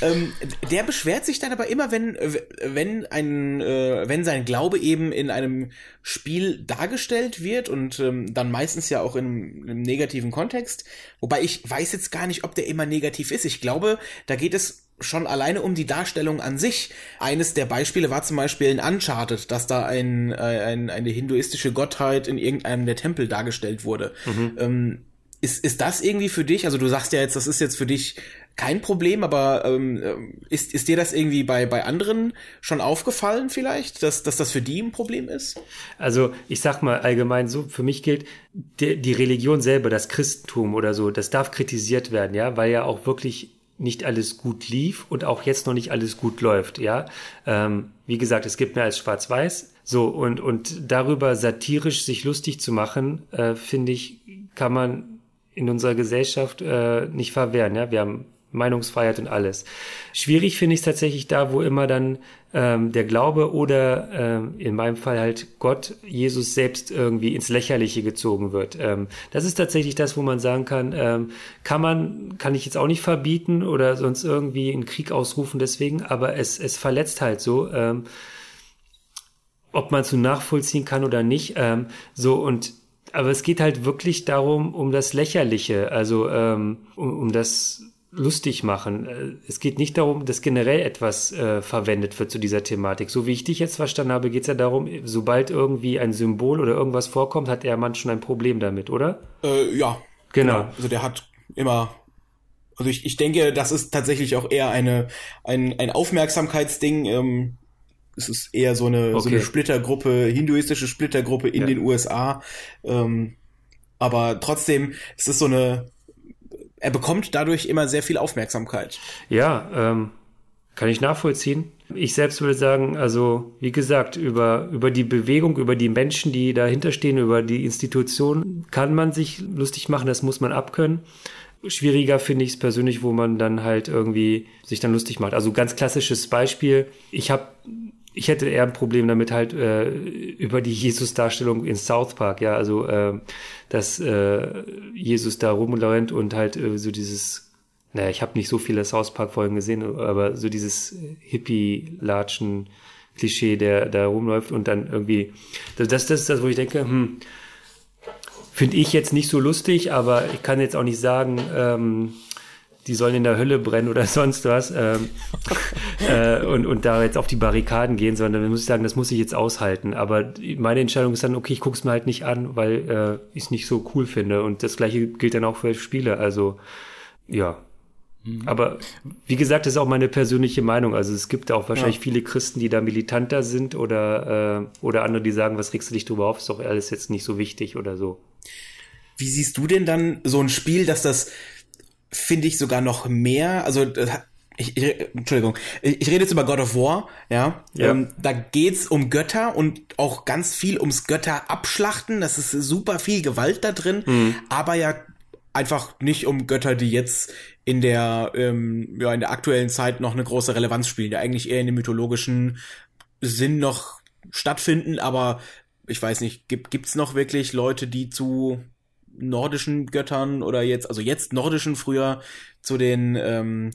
ähm, der beschwert sich dann aber immer, wenn, wenn ein, äh, wenn sein Glaube eben in einem Spiel dargestellt wird und ähm, dann meistens ja auch in einem negativen Kontext. Wobei ich weiß jetzt gar nicht, ob der immer negativ ist. Ich glaube, da geht es schon alleine um die Darstellung an sich. Eines der Beispiele war zum Beispiel in Uncharted, dass da ein, äh, ein, eine hinduistische Gottheit in irgendeinem der Tempel dargestellt wurde. Mhm. Ähm, ist, ist das irgendwie für dich, also du sagst ja jetzt, das ist jetzt für dich kein Problem, aber ähm, ist, ist dir das irgendwie bei, bei anderen schon aufgefallen vielleicht, dass, dass das für die ein Problem ist? Also ich sag mal allgemein so, für mich gilt, die, die Religion selber, das Christentum oder so, das darf kritisiert werden, ja, weil ja auch wirklich nicht alles gut lief und auch jetzt noch nicht alles gut läuft, ja. Ähm, wie gesagt, es gibt mehr als Schwarz-Weiß. So, und, und darüber satirisch sich lustig zu machen, äh, finde ich, kann man in unserer Gesellschaft äh, nicht verwehren. Ja? Wir haben Meinungsfreiheit und alles. Schwierig finde ich es tatsächlich da, wo immer dann ähm, der Glaube oder ähm, in meinem Fall halt Gott, Jesus selbst irgendwie ins Lächerliche gezogen wird. Ähm, das ist tatsächlich das, wo man sagen kann, ähm, kann man, kann ich jetzt auch nicht verbieten oder sonst irgendwie einen Krieg ausrufen deswegen, aber es, es verletzt halt so. Ähm, ob man es so nachvollziehen kann oder nicht. Ähm, so und aber es geht halt wirklich darum, um das Lächerliche, also ähm, um, um das lustig machen. Äh, es geht nicht darum, dass generell etwas äh, verwendet wird zu dieser Thematik. So wie ich dich jetzt verstanden habe, geht es ja darum, sobald irgendwie ein Symbol oder irgendwas vorkommt, hat er man schon ein Problem damit, oder? Äh, ja. Genau. genau. Also der hat immer. Also ich, ich denke, das ist tatsächlich auch eher eine ein, ein Aufmerksamkeitsding. Ähm, es ist eher so eine, okay. so eine Splittergruppe, hinduistische Splittergruppe in ja. den USA. Ähm, aber trotzdem, es ist so eine er bekommt dadurch immer sehr viel Aufmerksamkeit. Ja, ähm, kann ich nachvollziehen. Ich selbst würde sagen, also wie gesagt, über, über die Bewegung, über die Menschen, die dahinter stehen, über die Institution kann man sich lustig machen, das muss man abkönnen. Schwieriger finde ich es persönlich, wo man dann halt irgendwie sich dann lustig macht. Also ganz klassisches Beispiel. Ich habe ich hätte eher ein Problem damit halt äh, über die Jesus-Darstellung in South Park, ja, also äh, dass äh, Jesus da rumläuft und halt äh, so dieses naja, ich habe nicht so viele South Park-Folgen gesehen, aber so dieses Hippie-Latschen, Klischee, der da rumläuft und dann irgendwie, das, das ist das, wo ich denke, hm, finde ich jetzt nicht so lustig, aber ich kann jetzt auch nicht sagen, ähm, die sollen in der Hölle brennen oder [laughs] sonst was ähm, äh, und, und da jetzt auf die Barrikaden gehen, sondern muss ich sagen, das muss ich jetzt aushalten. Aber meine Entscheidung ist dann, okay, ich gucke es mir halt nicht an, weil äh, ich es nicht so cool finde. Und das gleiche gilt dann auch für Spiele. Also ja, Mhm. Aber wie gesagt, das ist auch meine persönliche Meinung. Also es gibt auch wahrscheinlich ja. viele Christen, die da militanter sind oder, äh, oder andere, die sagen, was regst du dich drüber auf, ist doch alles jetzt nicht so wichtig oder so. Wie siehst du denn dann so ein Spiel, dass das, finde ich, sogar noch mehr, also ich, ich, Entschuldigung, ich, ich rede jetzt über God of War, ja. ja. Ähm, da geht's um Götter und auch ganz viel ums Götter abschlachten. Das ist super viel Gewalt da drin, mhm. aber ja einfach nicht um Götter, die jetzt in der, ähm, ja, in der aktuellen Zeit noch eine große Relevanz spielen, die eigentlich eher in dem mythologischen Sinn noch stattfinden, aber ich weiß nicht, gibt, gibt's noch wirklich Leute, die zu nordischen Göttern oder jetzt, also jetzt nordischen früher zu den, ähm,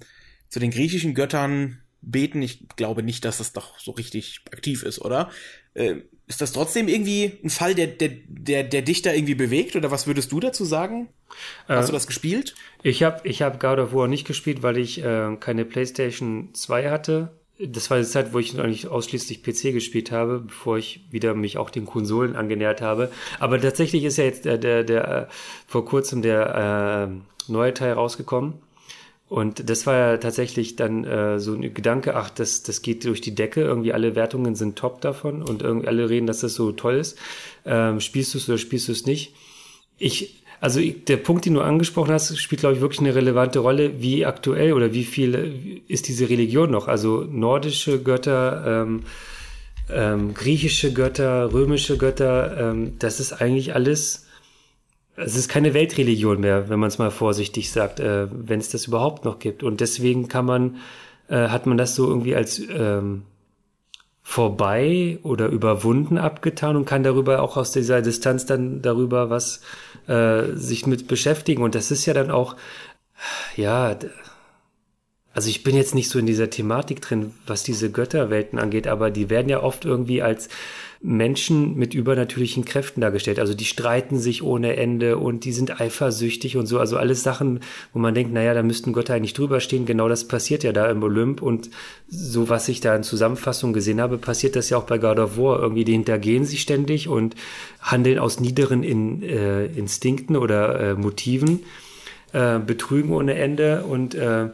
zu den griechischen Göttern beten? Ich glaube nicht, dass das doch so richtig aktiv ist, oder? Äh, ist das trotzdem irgendwie ein Fall, der, der, der, der dich da irgendwie bewegt? Oder was würdest du dazu sagen? Hast äh, du das gespielt? Ich habe ich hab God of War nicht gespielt, weil ich äh, keine PlayStation 2 hatte. Das war die Zeit, wo ich eigentlich ausschließlich PC gespielt habe, bevor ich wieder mich auch den Konsolen angenähert habe. Aber tatsächlich ist ja jetzt der, der, der äh, vor kurzem der äh, neue Teil rausgekommen. Und das war ja tatsächlich dann äh, so ein Gedanke, ach, das, das geht durch die Decke, irgendwie alle Wertungen sind top davon und irgendwie alle reden, dass das so toll ist. Ähm, spielst du es oder spielst du es nicht? Ich, also der Punkt, den du angesprochen hast, spielt, glaube ich, wirklich eine relevante Rolle. Wie aktuell oder wie viel ist diese Religion noch? Also nordische Götter, ähm, ähm, griechische Götter, römische Götter, ähm, das ist eigentlich alles es ist keine Weltreligion mehr, wenn man es mal vorsichtig sagt, äh, wenn es das überhaupt noch gibt. Und deswegen kann man, äh, hat man das so irgendwie als ähm, vorbei oder überwunden abgetan und kann darüber auch aus dieser Distanz dann darüber was äh, sich mit beschäftigen. Und das ist ja dann auch, ja, also ich bin jetzt nicht so in dieser Thematik drin, was diese Götterwelten angeht, aber die werden ja oft irgendwie als Menschen mit übernatürlichen Kräften dargestellt. Also die streiten sich ohne Ende und die sind eifersüchtig und so. Also alles Sachen, wo man denkt, naja, da müssten Götter eigentlich drüber stehen. Genau das passiert ja da im Olymp. Und so, was ich da in Zusammenfassung gesehen habe, passiert das ja auch bei God of War. Irgendwie, die hintergehen sich ständig und handeln aus niederen in, äh, Instinkten oder äh, Motiven, äh, betrügen ohne Ende und äh,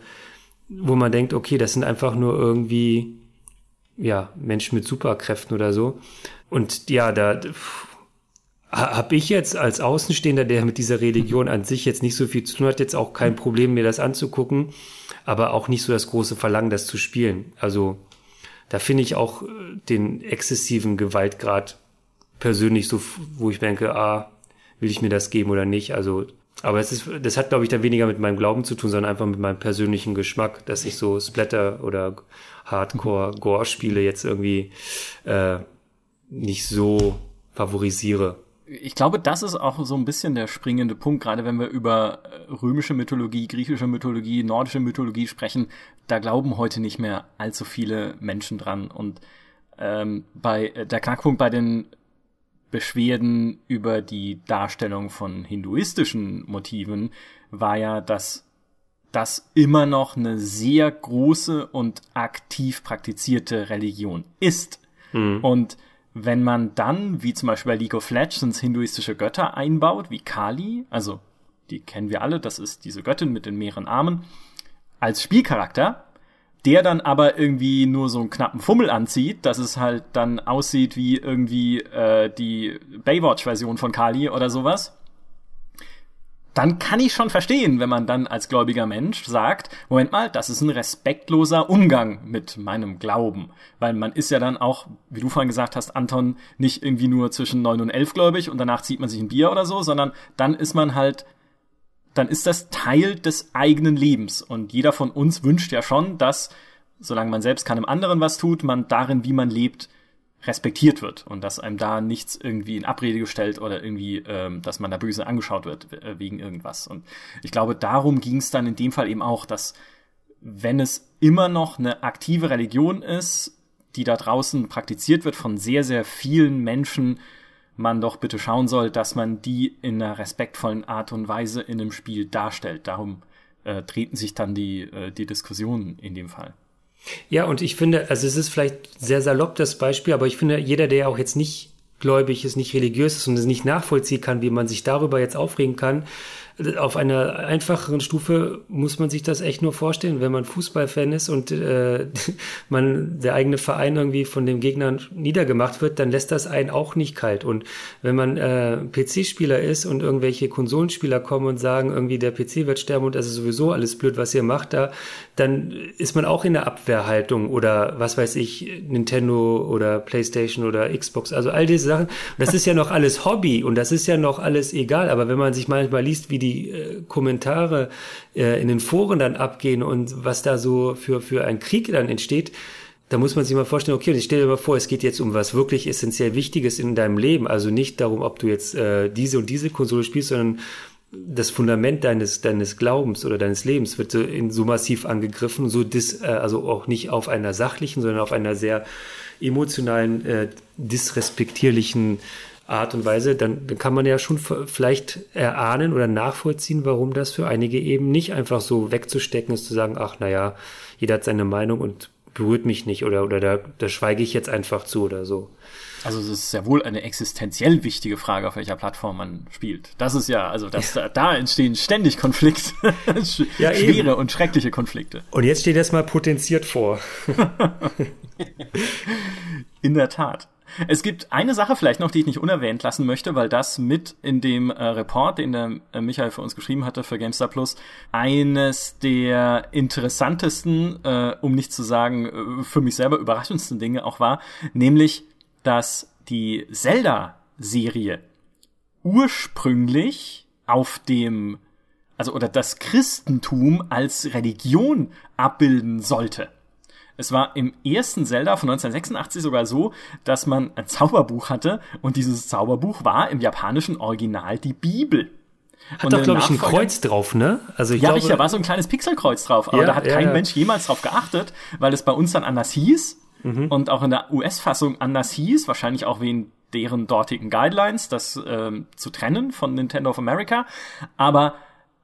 wo man denkt, okay, das sind einfach nur irgendwie ja, Menschen mit Superkräften oder so. Und ja, da habe ich jetzt als Außenstehender, der mit dieser Religion an sich jetzt nicht so viel zu tun hat, jetzt auch kein Problem, mir das anzugucken, aber auch nicht so das große Verlangen, das zu spielen. Also da finde ich auch äh, den exzessiven Gewaltgrad persönlich so, wo ich denke, ah, will ich mir das geben oder nicht? Also, aber es ist, das hat, glaube ich, dann weniger mit meinem Glauben zu tun, sondern einfach mit meinem persönlichen Geschmack, dass ich so Splatter oder Hardcore-Gore-Spiele jetzt irgendwie äh, nicht so favorisiere. Ich glaube, das ist auch so ein bisschen der springende Punkt, gerade wenn wir über äh, römische Mythologie, griechische Mythologie, nordische Mythologie sprechen. Da glauben heute nicht mehr allzu viele Menschen dran. Und ähm, bei äh, der Knackpunkt bei den Beschwerden über die Darstellung von hinduistischen Motiven war ja, dass das immer noch eine sehr große und aktiv praktizierte Religion ist. Mhm. Und wenn man dann, wie zum Beispiel bei League of Legends, hinduistische Götter einbaut, wie Kali, also die kennen wir alle, das ist diese Göttin mit den mehreren Armen, als Spielcharakter, der dann aber irgendwie nur so einen knappen Fummel anzieht, dass es halt dann aussieht wie irgendwie äh, die Baywatch-Version von Kali oder sowas, dann kann ich schon verstehen, wenn man dann als gläubiger Mensch sagt, Moment mal, das ist ein respektloser Umgang mit meinem Glauben. Weil man ist ja dann auch, wie du vorhin gesagt hast, Anton, nicht irgendwie nur zwischen neun und elf gläubig und danach zieht man sich ein Bier oder so, sondern dann ist man halt, dann ist das Teil des eigenen Lebens. Und jeder von uns wünscht ja schon, dass, solange man selbst keinem anderen was tut, man darin, wie man lebt, respektiert wird und dass einem da nichts irgendwie in Abrede gestellt oder irgendwie, ähm, dass man da böse angeschaut wird äh, wegen irgendwas. Und ich glaube, darum ging es dann in dem Fall eben auch, dass wenn es immer noch eine aktive Religion ist, die da draußen praktiziert wird von sehr, sehr vielen Menschen, man doch bitte schauen soll, dass man die in einer respektvollen Art und Weise in einem Spiel darstellt. Darum äh, treten sich dann die, äh, die Diskussionen in dem Fall. Ja, und ich finde, also es ist vielleicht sehr salopp das Beispiel, aber ich finde, jeder, der auch jetzt nicht gläubig ist, nicht religiös ist und es nicht nachvollziehen kann, wie man sich darüber jetzt aufregen kann, auf einer einfacheren Stufe muss man sich das echt nur vorstellen, wenn man Fußballfan ist und äh, [laughs] man der eigene Verein irgendwie von den Gegnern niedergemacht wird, dann lässt das einen auch nicht kalt. Und wenn man äh, PC-Spieler ist und irgendwelche Konsolenspieler kommen und sagen, irgendwie der PC wird sterben und das ist sowieso alles blöd, was ihr macht da, dann ist man auch in der Abwehrhaltung oder was weiß ich, Nintendo oder PlayStation oder Xbox, also all diese Sachen. Das ist ja noch alles Hobby und das ist ja noch alles egal. Aber wenn man sich manchmal liest, wie die äh, Kommentare äh, in den Foren dann abgehen und was da so für, für ein Krieg dann entsteht, da muss man sich mal vorstellen, okay, ich stelle dir mal vor, es geht jetzt um was wirklich essentiell Wichtiges in deinem Leben. Also nicht darum, ob du jetzt äh, diese und diese Konsole spielst, sondern das Fundament deines, deines Glaubens oder deines Lebens wird so, in, so massiv angegriffen, so dis, äh, also auch nicht auf einer sachlichen, sondern auf einer sehr emotionalen, äh, disrespektierlichen Art und Weise, dann, dann kann man ja schon vielleicht erahnen oder nachvollziehen, warum das für einige eben nicht einfach so wegzustecken ist, zu sagen, ach naja, jeder hat seine Meinung und berührt mich nicht oder, oder da, da schweige ich jetzt einfach zu oder so. Also es ist ja wohl eine existenziell wichtige Frage, auf welcher Plattform man spielt. Das ist ja, also das, da, da entstehen ständig Konflikte, [laughs] ja, schwere eben. und schreckliche Konflikte. Und jetzt steht das mal potenziert vor. [laughs] In der Tat. Es gibt eine Sache vielleicht noch, die ich nicht unerwähnt lassen möchte, weil das mit in dem äh, Report, den der äh, Michael für uns geschrieben hatte für GameStar Plus, eines der interessantesten, äh, um nicht zu sagen äh, für mich selber überraschendsten Dinge auch war, nämlich, dass die Zelda-Serie ursprünglich auf dem, also oder das Christentum als Religion abbilden sollte. Es war im ersten Zelda von 1986 sogar so, dass man ein Zauberbuch hatte und dieses Zauberbuch war im japanischen Original die Bibel. Hat und doch, glaube ich, ein Kreuz drauf, ne? Also ich ja, glaube, da war so ein kleines Pixelkreuz drauf, aber ja, da hat kein ja. Mensch jemals drauf geachtet, weil es bei uns dann anders hieß mhm. und auch in der US-Fassung anders hieß, wahrscheinlich auch wegen deren dortigen Guidelines, das ähm, zu trennen von Nintendo of America. Aber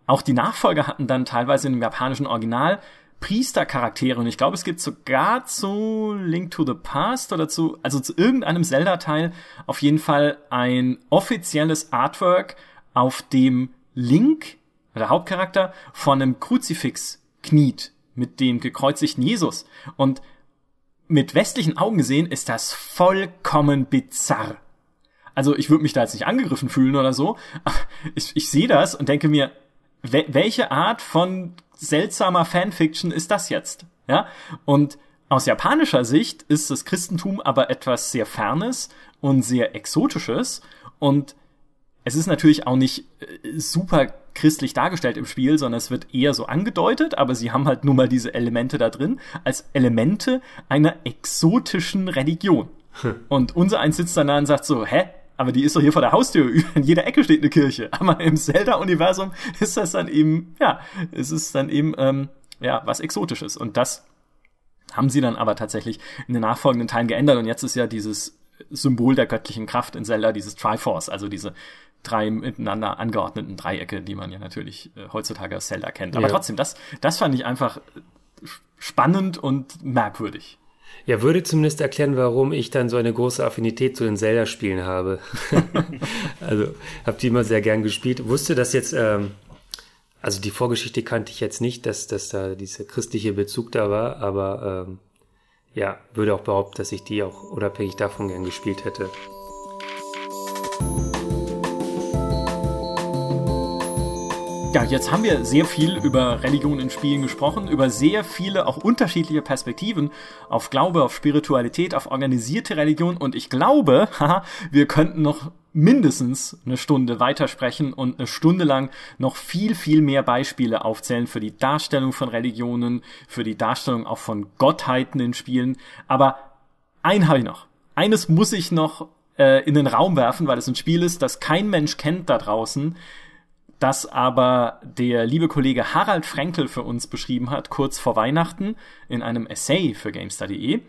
auch die Nachfolger hatten dann teilweise im japanischen Original Priestercharaktere und ich glaube, es gibt sogar zu Link to the Past oder zu, also zu irgendeinem Zelda-Teil auf jeden Fall ein offizielles Artwork, auf dem Link, der Hauptcharakter, von einem Kruzifix kniet mit dem gekreuzigten Jesus. Und mit westlichen Augen gesehen ist das vollkommen bizarr. Also ich würde mich da jetzt nicht angegriffen fühlen oder so, ich, ich sehe das und denke mir, welche Art von seltsamer Fanfiction ist das jetzt? Ja? Und aus japanischer Sicht ist das Christentum aber etwas sehr Fernes und sehr Exotisches und es ist natürlich auch nicht äh, super christlich dargestellt im Spiel, sondern es wird eher so angedeutet, aber sie haben halt nur mal diese Elemente da drin als Elemente einer exotischen Religion. Hm. Und unser eins sitzt danach und sagt so, hä? Aber die ist doch hier vor der Haustür. [laughs] In jeder Ecke steht eine Kirche. Aber im Zelda-Universum ist das dann eben, ja, es ist dann eben, ähm, ja, was Exotisches. Und das haben sie dann aber tatsächlich in den nachfolgenden Teilen geändert. Und jetzt ist ja dieses Symbol der göttlichen Kraft in Zelda, dieses Triforce, also diese drei miteinander angeordneten Dreiecke, die man ja natürlich äh, heutzutage aus Zelda kennt. Aber ja. trotzdem, das, das fand ich einfach spannend und merkwürdig. Ja, würde zumindest erklären, warum ich dann so eine große Affinität zu den Zelda-Spielen habe. [laughs] also, habe die immer sehr gern gespielt. Wusste das jetzt, ähm, also die Vorgeschichte kannte ich jetzt nicht, dass, dass da dieser christliche Bezug da war, aber ähm, ja, würde auch behaupten, dass ich die auch unabhängig davon gern gespielt hätte. Ja, jetzt haben wir sehr viel über Religion in Spielen gesprochen, über sehr viele auch unterschiedliche Perspektiven auf Glaube, auf Spiritualität, auf organisierte Religion und ich glaube, [laughs] haha, wir könnten noch mindestens eine Stunde weitersprechen und eine Stunde lang noch viel, viel mehr Beispiele aufzählen für die Darstellung von Religionen, für die Darstellung auch von Gottheiten in Spielen. Aber ein habe ich noch. Eines muss ich noch äh, in den Raum werfen, weil es ein Spiel ist, das kein Mensch kennt da draußen, das aber der liebe Kollege Harald Frenkel für uns beschrieben hat, kurz vor Weihnachten, in einem Essay für GameStar.de.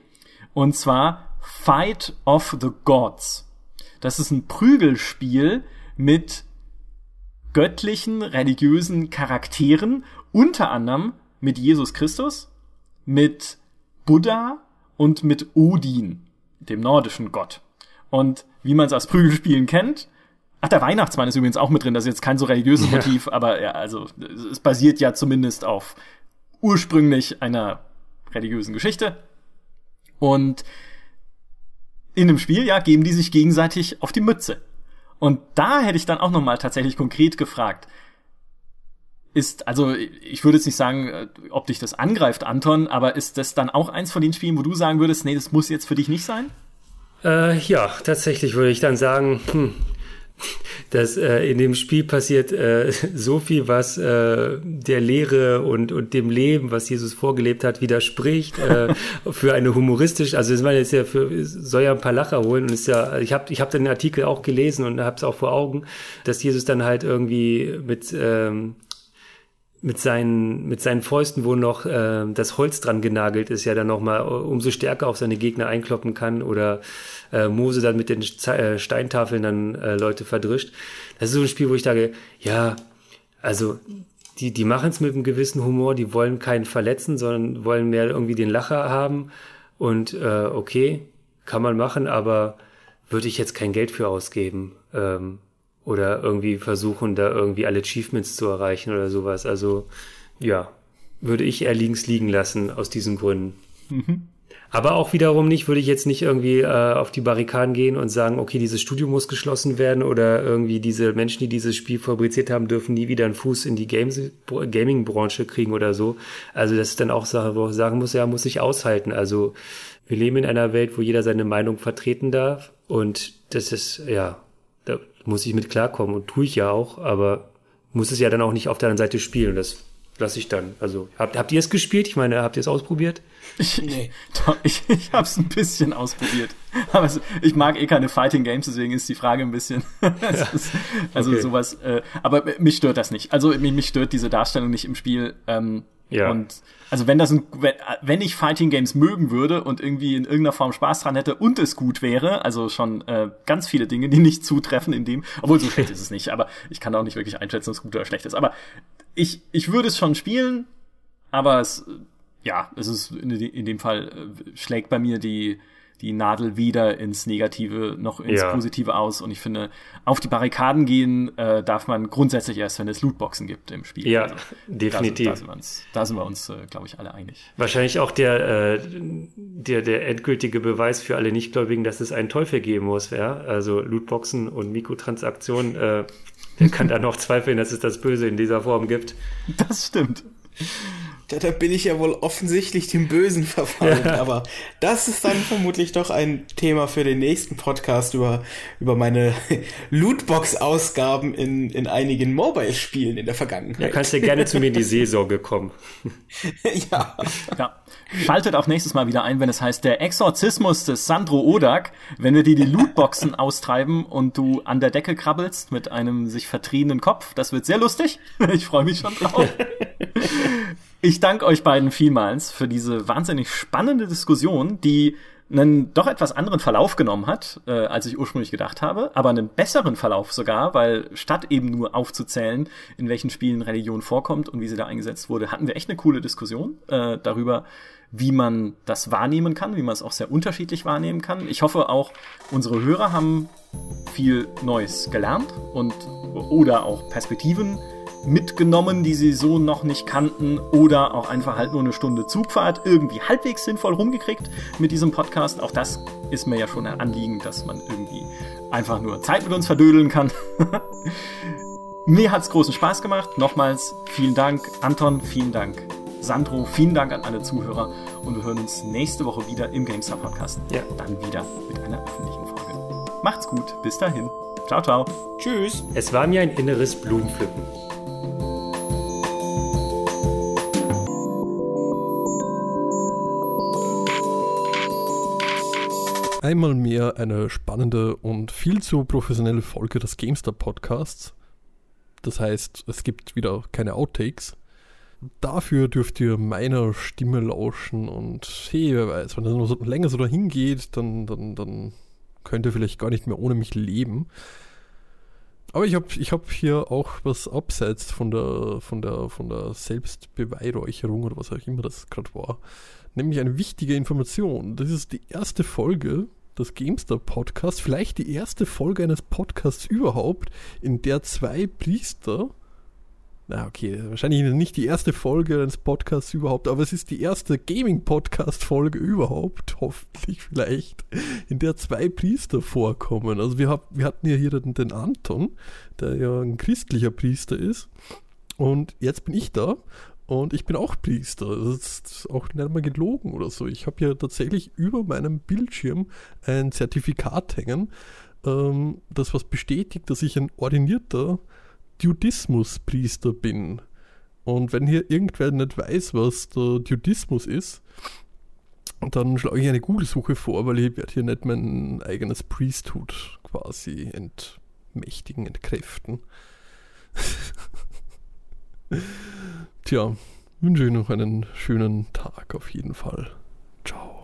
Und zwar Fight of the Gods. Das ist ein Prügelspiel mit göttlichen, religiösen Charakteren, unter anderem mit Jesus Christus, mit Buddha und mit Odin, dem nordischen Gott. Und wie man es aus Prügelspielen kennt, Ach, der Weihnachtsmann ist übrigens auch mit drin. Das ist jetzt kein so religiöses Motiv, aber ja, also es basiert ja zumindest auf ursprünglich einer religiösen Geschichte. Und in dem Spiel, ja, geben die sich gegenseitig auf die Mütze. Und da hätte ich dann auch nochmal tatsächlich konkret gefragt, ist, also ich würde jetzt nicht sagen, äh, ob dich das angreift, Anton, aber ist das dann auch eins von den Spielen, wo du sagen würdest, nee, das muss jetzt für dich nicht sein? Äh, ja, tatsächlich würde ich dann sagen, hm, dass äh, in dem Spiel passiert äh, [laughs] so viel, was äh, der Lehre und, und dem Leben, was Jesus vorgelebt hat, widerspricht. Äh, [laughs] für eine humoristische, also das war jetzt ja für, soll ja ein paar Lacher holen und ist ja, ich habe ich hab den Artikel auch gelesen und habe es auch vor Augen, dass Jesus dann halt irgendwie mit ähm, mit seinen, mit seinen Fäusten, wo noch äh, das Holz dran genagelt ist, ja dann nochmal umso stärker auf seine Gegner einkloppen kann oder äh, Mose dann mit den äh, Steintafeln dann äh, Leute verdrischt. Das ist so ein Spiel, wo ich sage, ja, also die, die machen es mit einem gewissen Humor, die wollen keinen verletzen, sondern wollen mehr irgendwie den Lacher haben. Und äh, okay, kann man machen, aber würde ich jetzt kein Geld für ausgeben. Ähm, oder irgendwie versuchen, da irgendwie alle Achievements zu erreichen oder sowas. Also ja, würde ich eher links liegen lassen aus diesen Gründen. Mhm. Aber auch wiederum nicht, würde ich jetzt nicht irgendwie äh, auf die Barrikaden gehen und sagen, okay, dieses Studio muss geschlossen werden oder irgendwie diese Menschen, die dieses Spiel fabriziert haben, dürfen nie wieder einen Fuß in die Gaming-Branche kriegen oder so. Also das ist dann auch Sache, wo ich sagen muss, ja, muss ich aushalten. Also wir leben in einer Welt, wo jeder seine Meinung vertreten darf und das ist, ja, muss ich mit klarkommen und tue ich ja auch, aber muss es ja dann auch nicht auf der anderen Seite spielen. Das lasse ich dann. Also habt, habt ihr es gespielt? Ich meine, habt ihr es ausprobiert? Ich, nee. Doch, ich, ich habe es ein bisschen ausprobiert. Aber es, ich mag eh keine Fighting Games, deswegen ist die Frage ein bisschen. [laughs] ist, also okay. sowas. Äh, aber mich stört das nicht. Also mich, mich stört diese Darstellung nicht im Spiel. Ähm, ja. Und also wenn das ein, wenn, ich Fighting Games mögen würde und irgendwie in irgendeiner Form Spaß dran hätte und es gut wäre, also schon äh, ganz viele Dinge, die nicht [laughs] zutreffen in dem, obwohl so schlecht ist es nicht, aber ich kann auch nicht wirklich einschätzen, ob es gut oder schlecht ist. Aber ich, ich würde es schon spielen, aber es, ja, es ist in, in dem Fall äh, schlägt bei mir die die Nadel weder ins Negative noch ins ja. Positive aus. Und ich finde, auf die Barrikaden gehen äh, darf man grundsätzlich erst, wenn es Lootboxen gibt im Spiel. Ja, also, definitiv. Da, da, sind wir uns, da sind wir uns, äh, glaube ich, alle einig. Wahrscheinlich auch der, äh, der, der endgültige Beweis für alle Nichtgläubigen, dass es einen Teufel geben muss. Ja? Also Lootboxen und Mikrotransaktionen. Äh, der kann da noch [laughs] zweifeln, dass es das Böse in dieser Form gibt. Das stimmt. Ja, da bin ich ja wohl offensichtlich dem Bösen verfallen, ja. aber das ist dann vermutlich doch ein Thema für den nächsten Podcast über, über meine [laughs] Lootbox-Ausgaben in, in einigen Mobile-Spielen in der Vergangenheit. Ja, kannst du gerne zu mir in die Seelsorge kommen. [laughs] ja. ja. Schaltet auch nächstes Mal wieder ein, wenn es heißt, der Exorzismus des Sandro Odak, wenn wir dir die Lootboxen austreiben und du an der Decke krabbelst mit einem sich vertriebenen Kopf. Das wird sehr lustig. [laughs] Ich freue mich schon drauf. Ich danke euch beiden vielmals für diese wahnsinnig spannende Diskussion, die einen doch etwas anderen Verlauf genommen hat, äh, als ich ursprünglich gedacht habe, aber einen besseren Verlauf sogar, weil statt eben nur aufzuzählen, in welchen Spielen Religion vorkommt und wie sie da eingesetzt wurde, hatten wir echt eine coole Diskussion äh, darüber, wie man das wahrnehmen kann, wie man es auch sehr unterschiedlich wahrnehmen kann. Ich hoffe auch, unsere Hörer haben viel Neues gelernt und oder auch Perspektiven mitgenommen, die sie so noch nicht kannten oder auch einfach halt nur eine Stunde Zugfahrt irgendwie halbwegs sinnvoll rumgekriegt mit diesem Podcast. Auch das ist mir ja schon ein Anliegen, dass man irgendwie einfach nur Zeit mit uns verdödeln kann. [laughs] mir hat's großen Spaß gemacht. Nochmals vielen Dank, Anton, vielen Dank, Sandro, vielen Dank an alle Zuhörer und wir hören uns nächste Woche wieder im GameStar Podcast. Ja. Dann wieder mit einer öffentlichen Folge. Macht's gut, bis dahin. Ciao, ciao. Tschüss. Es war mir ein inneres Blumenpflücken. Einmal mehr eine spannende und viel zu professionelle Folge des GameStar Podcasts. Das heißt, es gibt wieder keine Outtakes. Dafür dürft ihr meiner Stimme lauschen und hey, wer weiß, wenn das noch so länger so dahin geht, dann, dann, dann könnt ihr vielleicht gar nicht mehr ohne mich leben. Aber ich habe ich hab hier auch was abseits von der, von der, von der Selbstbeweihräucherung oder was auch immer das gerade war nämlich eine wichtige Information. Das ist die erste Folge des Gamestar Podcasts, vielleicht die erste Folge eines Podcasts überhaupt, in der zwei Priester, na okay, wahrscheinlich nicht die erste Folge eines Podcasts überhaupt, aber es ist die erste Gaming-Podcast-Folge überhaupt, [laughs] hoffentlich vielleicht, in der zwei Priester vorkommen. Also wir, hab, wir hatten ja hier den, den Anton, der ja ein christlicher Priester ist. Und jetzt bin ich da und ich bin auch Priester. Das ist auch nicht mal gelogen oder so. Ich habe ja tatsächlich über meinem Bildschirm ein Zertifikat hängen, ähm, das was bestätigt, dass ich ein ordinierter Judismus-Priester bin. Und wenn hier irgendwer nicht weiß, was der Judismus ist, dann schlage ich eine Google-Suche vor, weil ich werde hier nicht mein eigenes Priesthood quasi entmächtigen, entkräften. [laughs] Tja, wünsche ich noch einen schönen Tag auf jeden Fall. Ciao.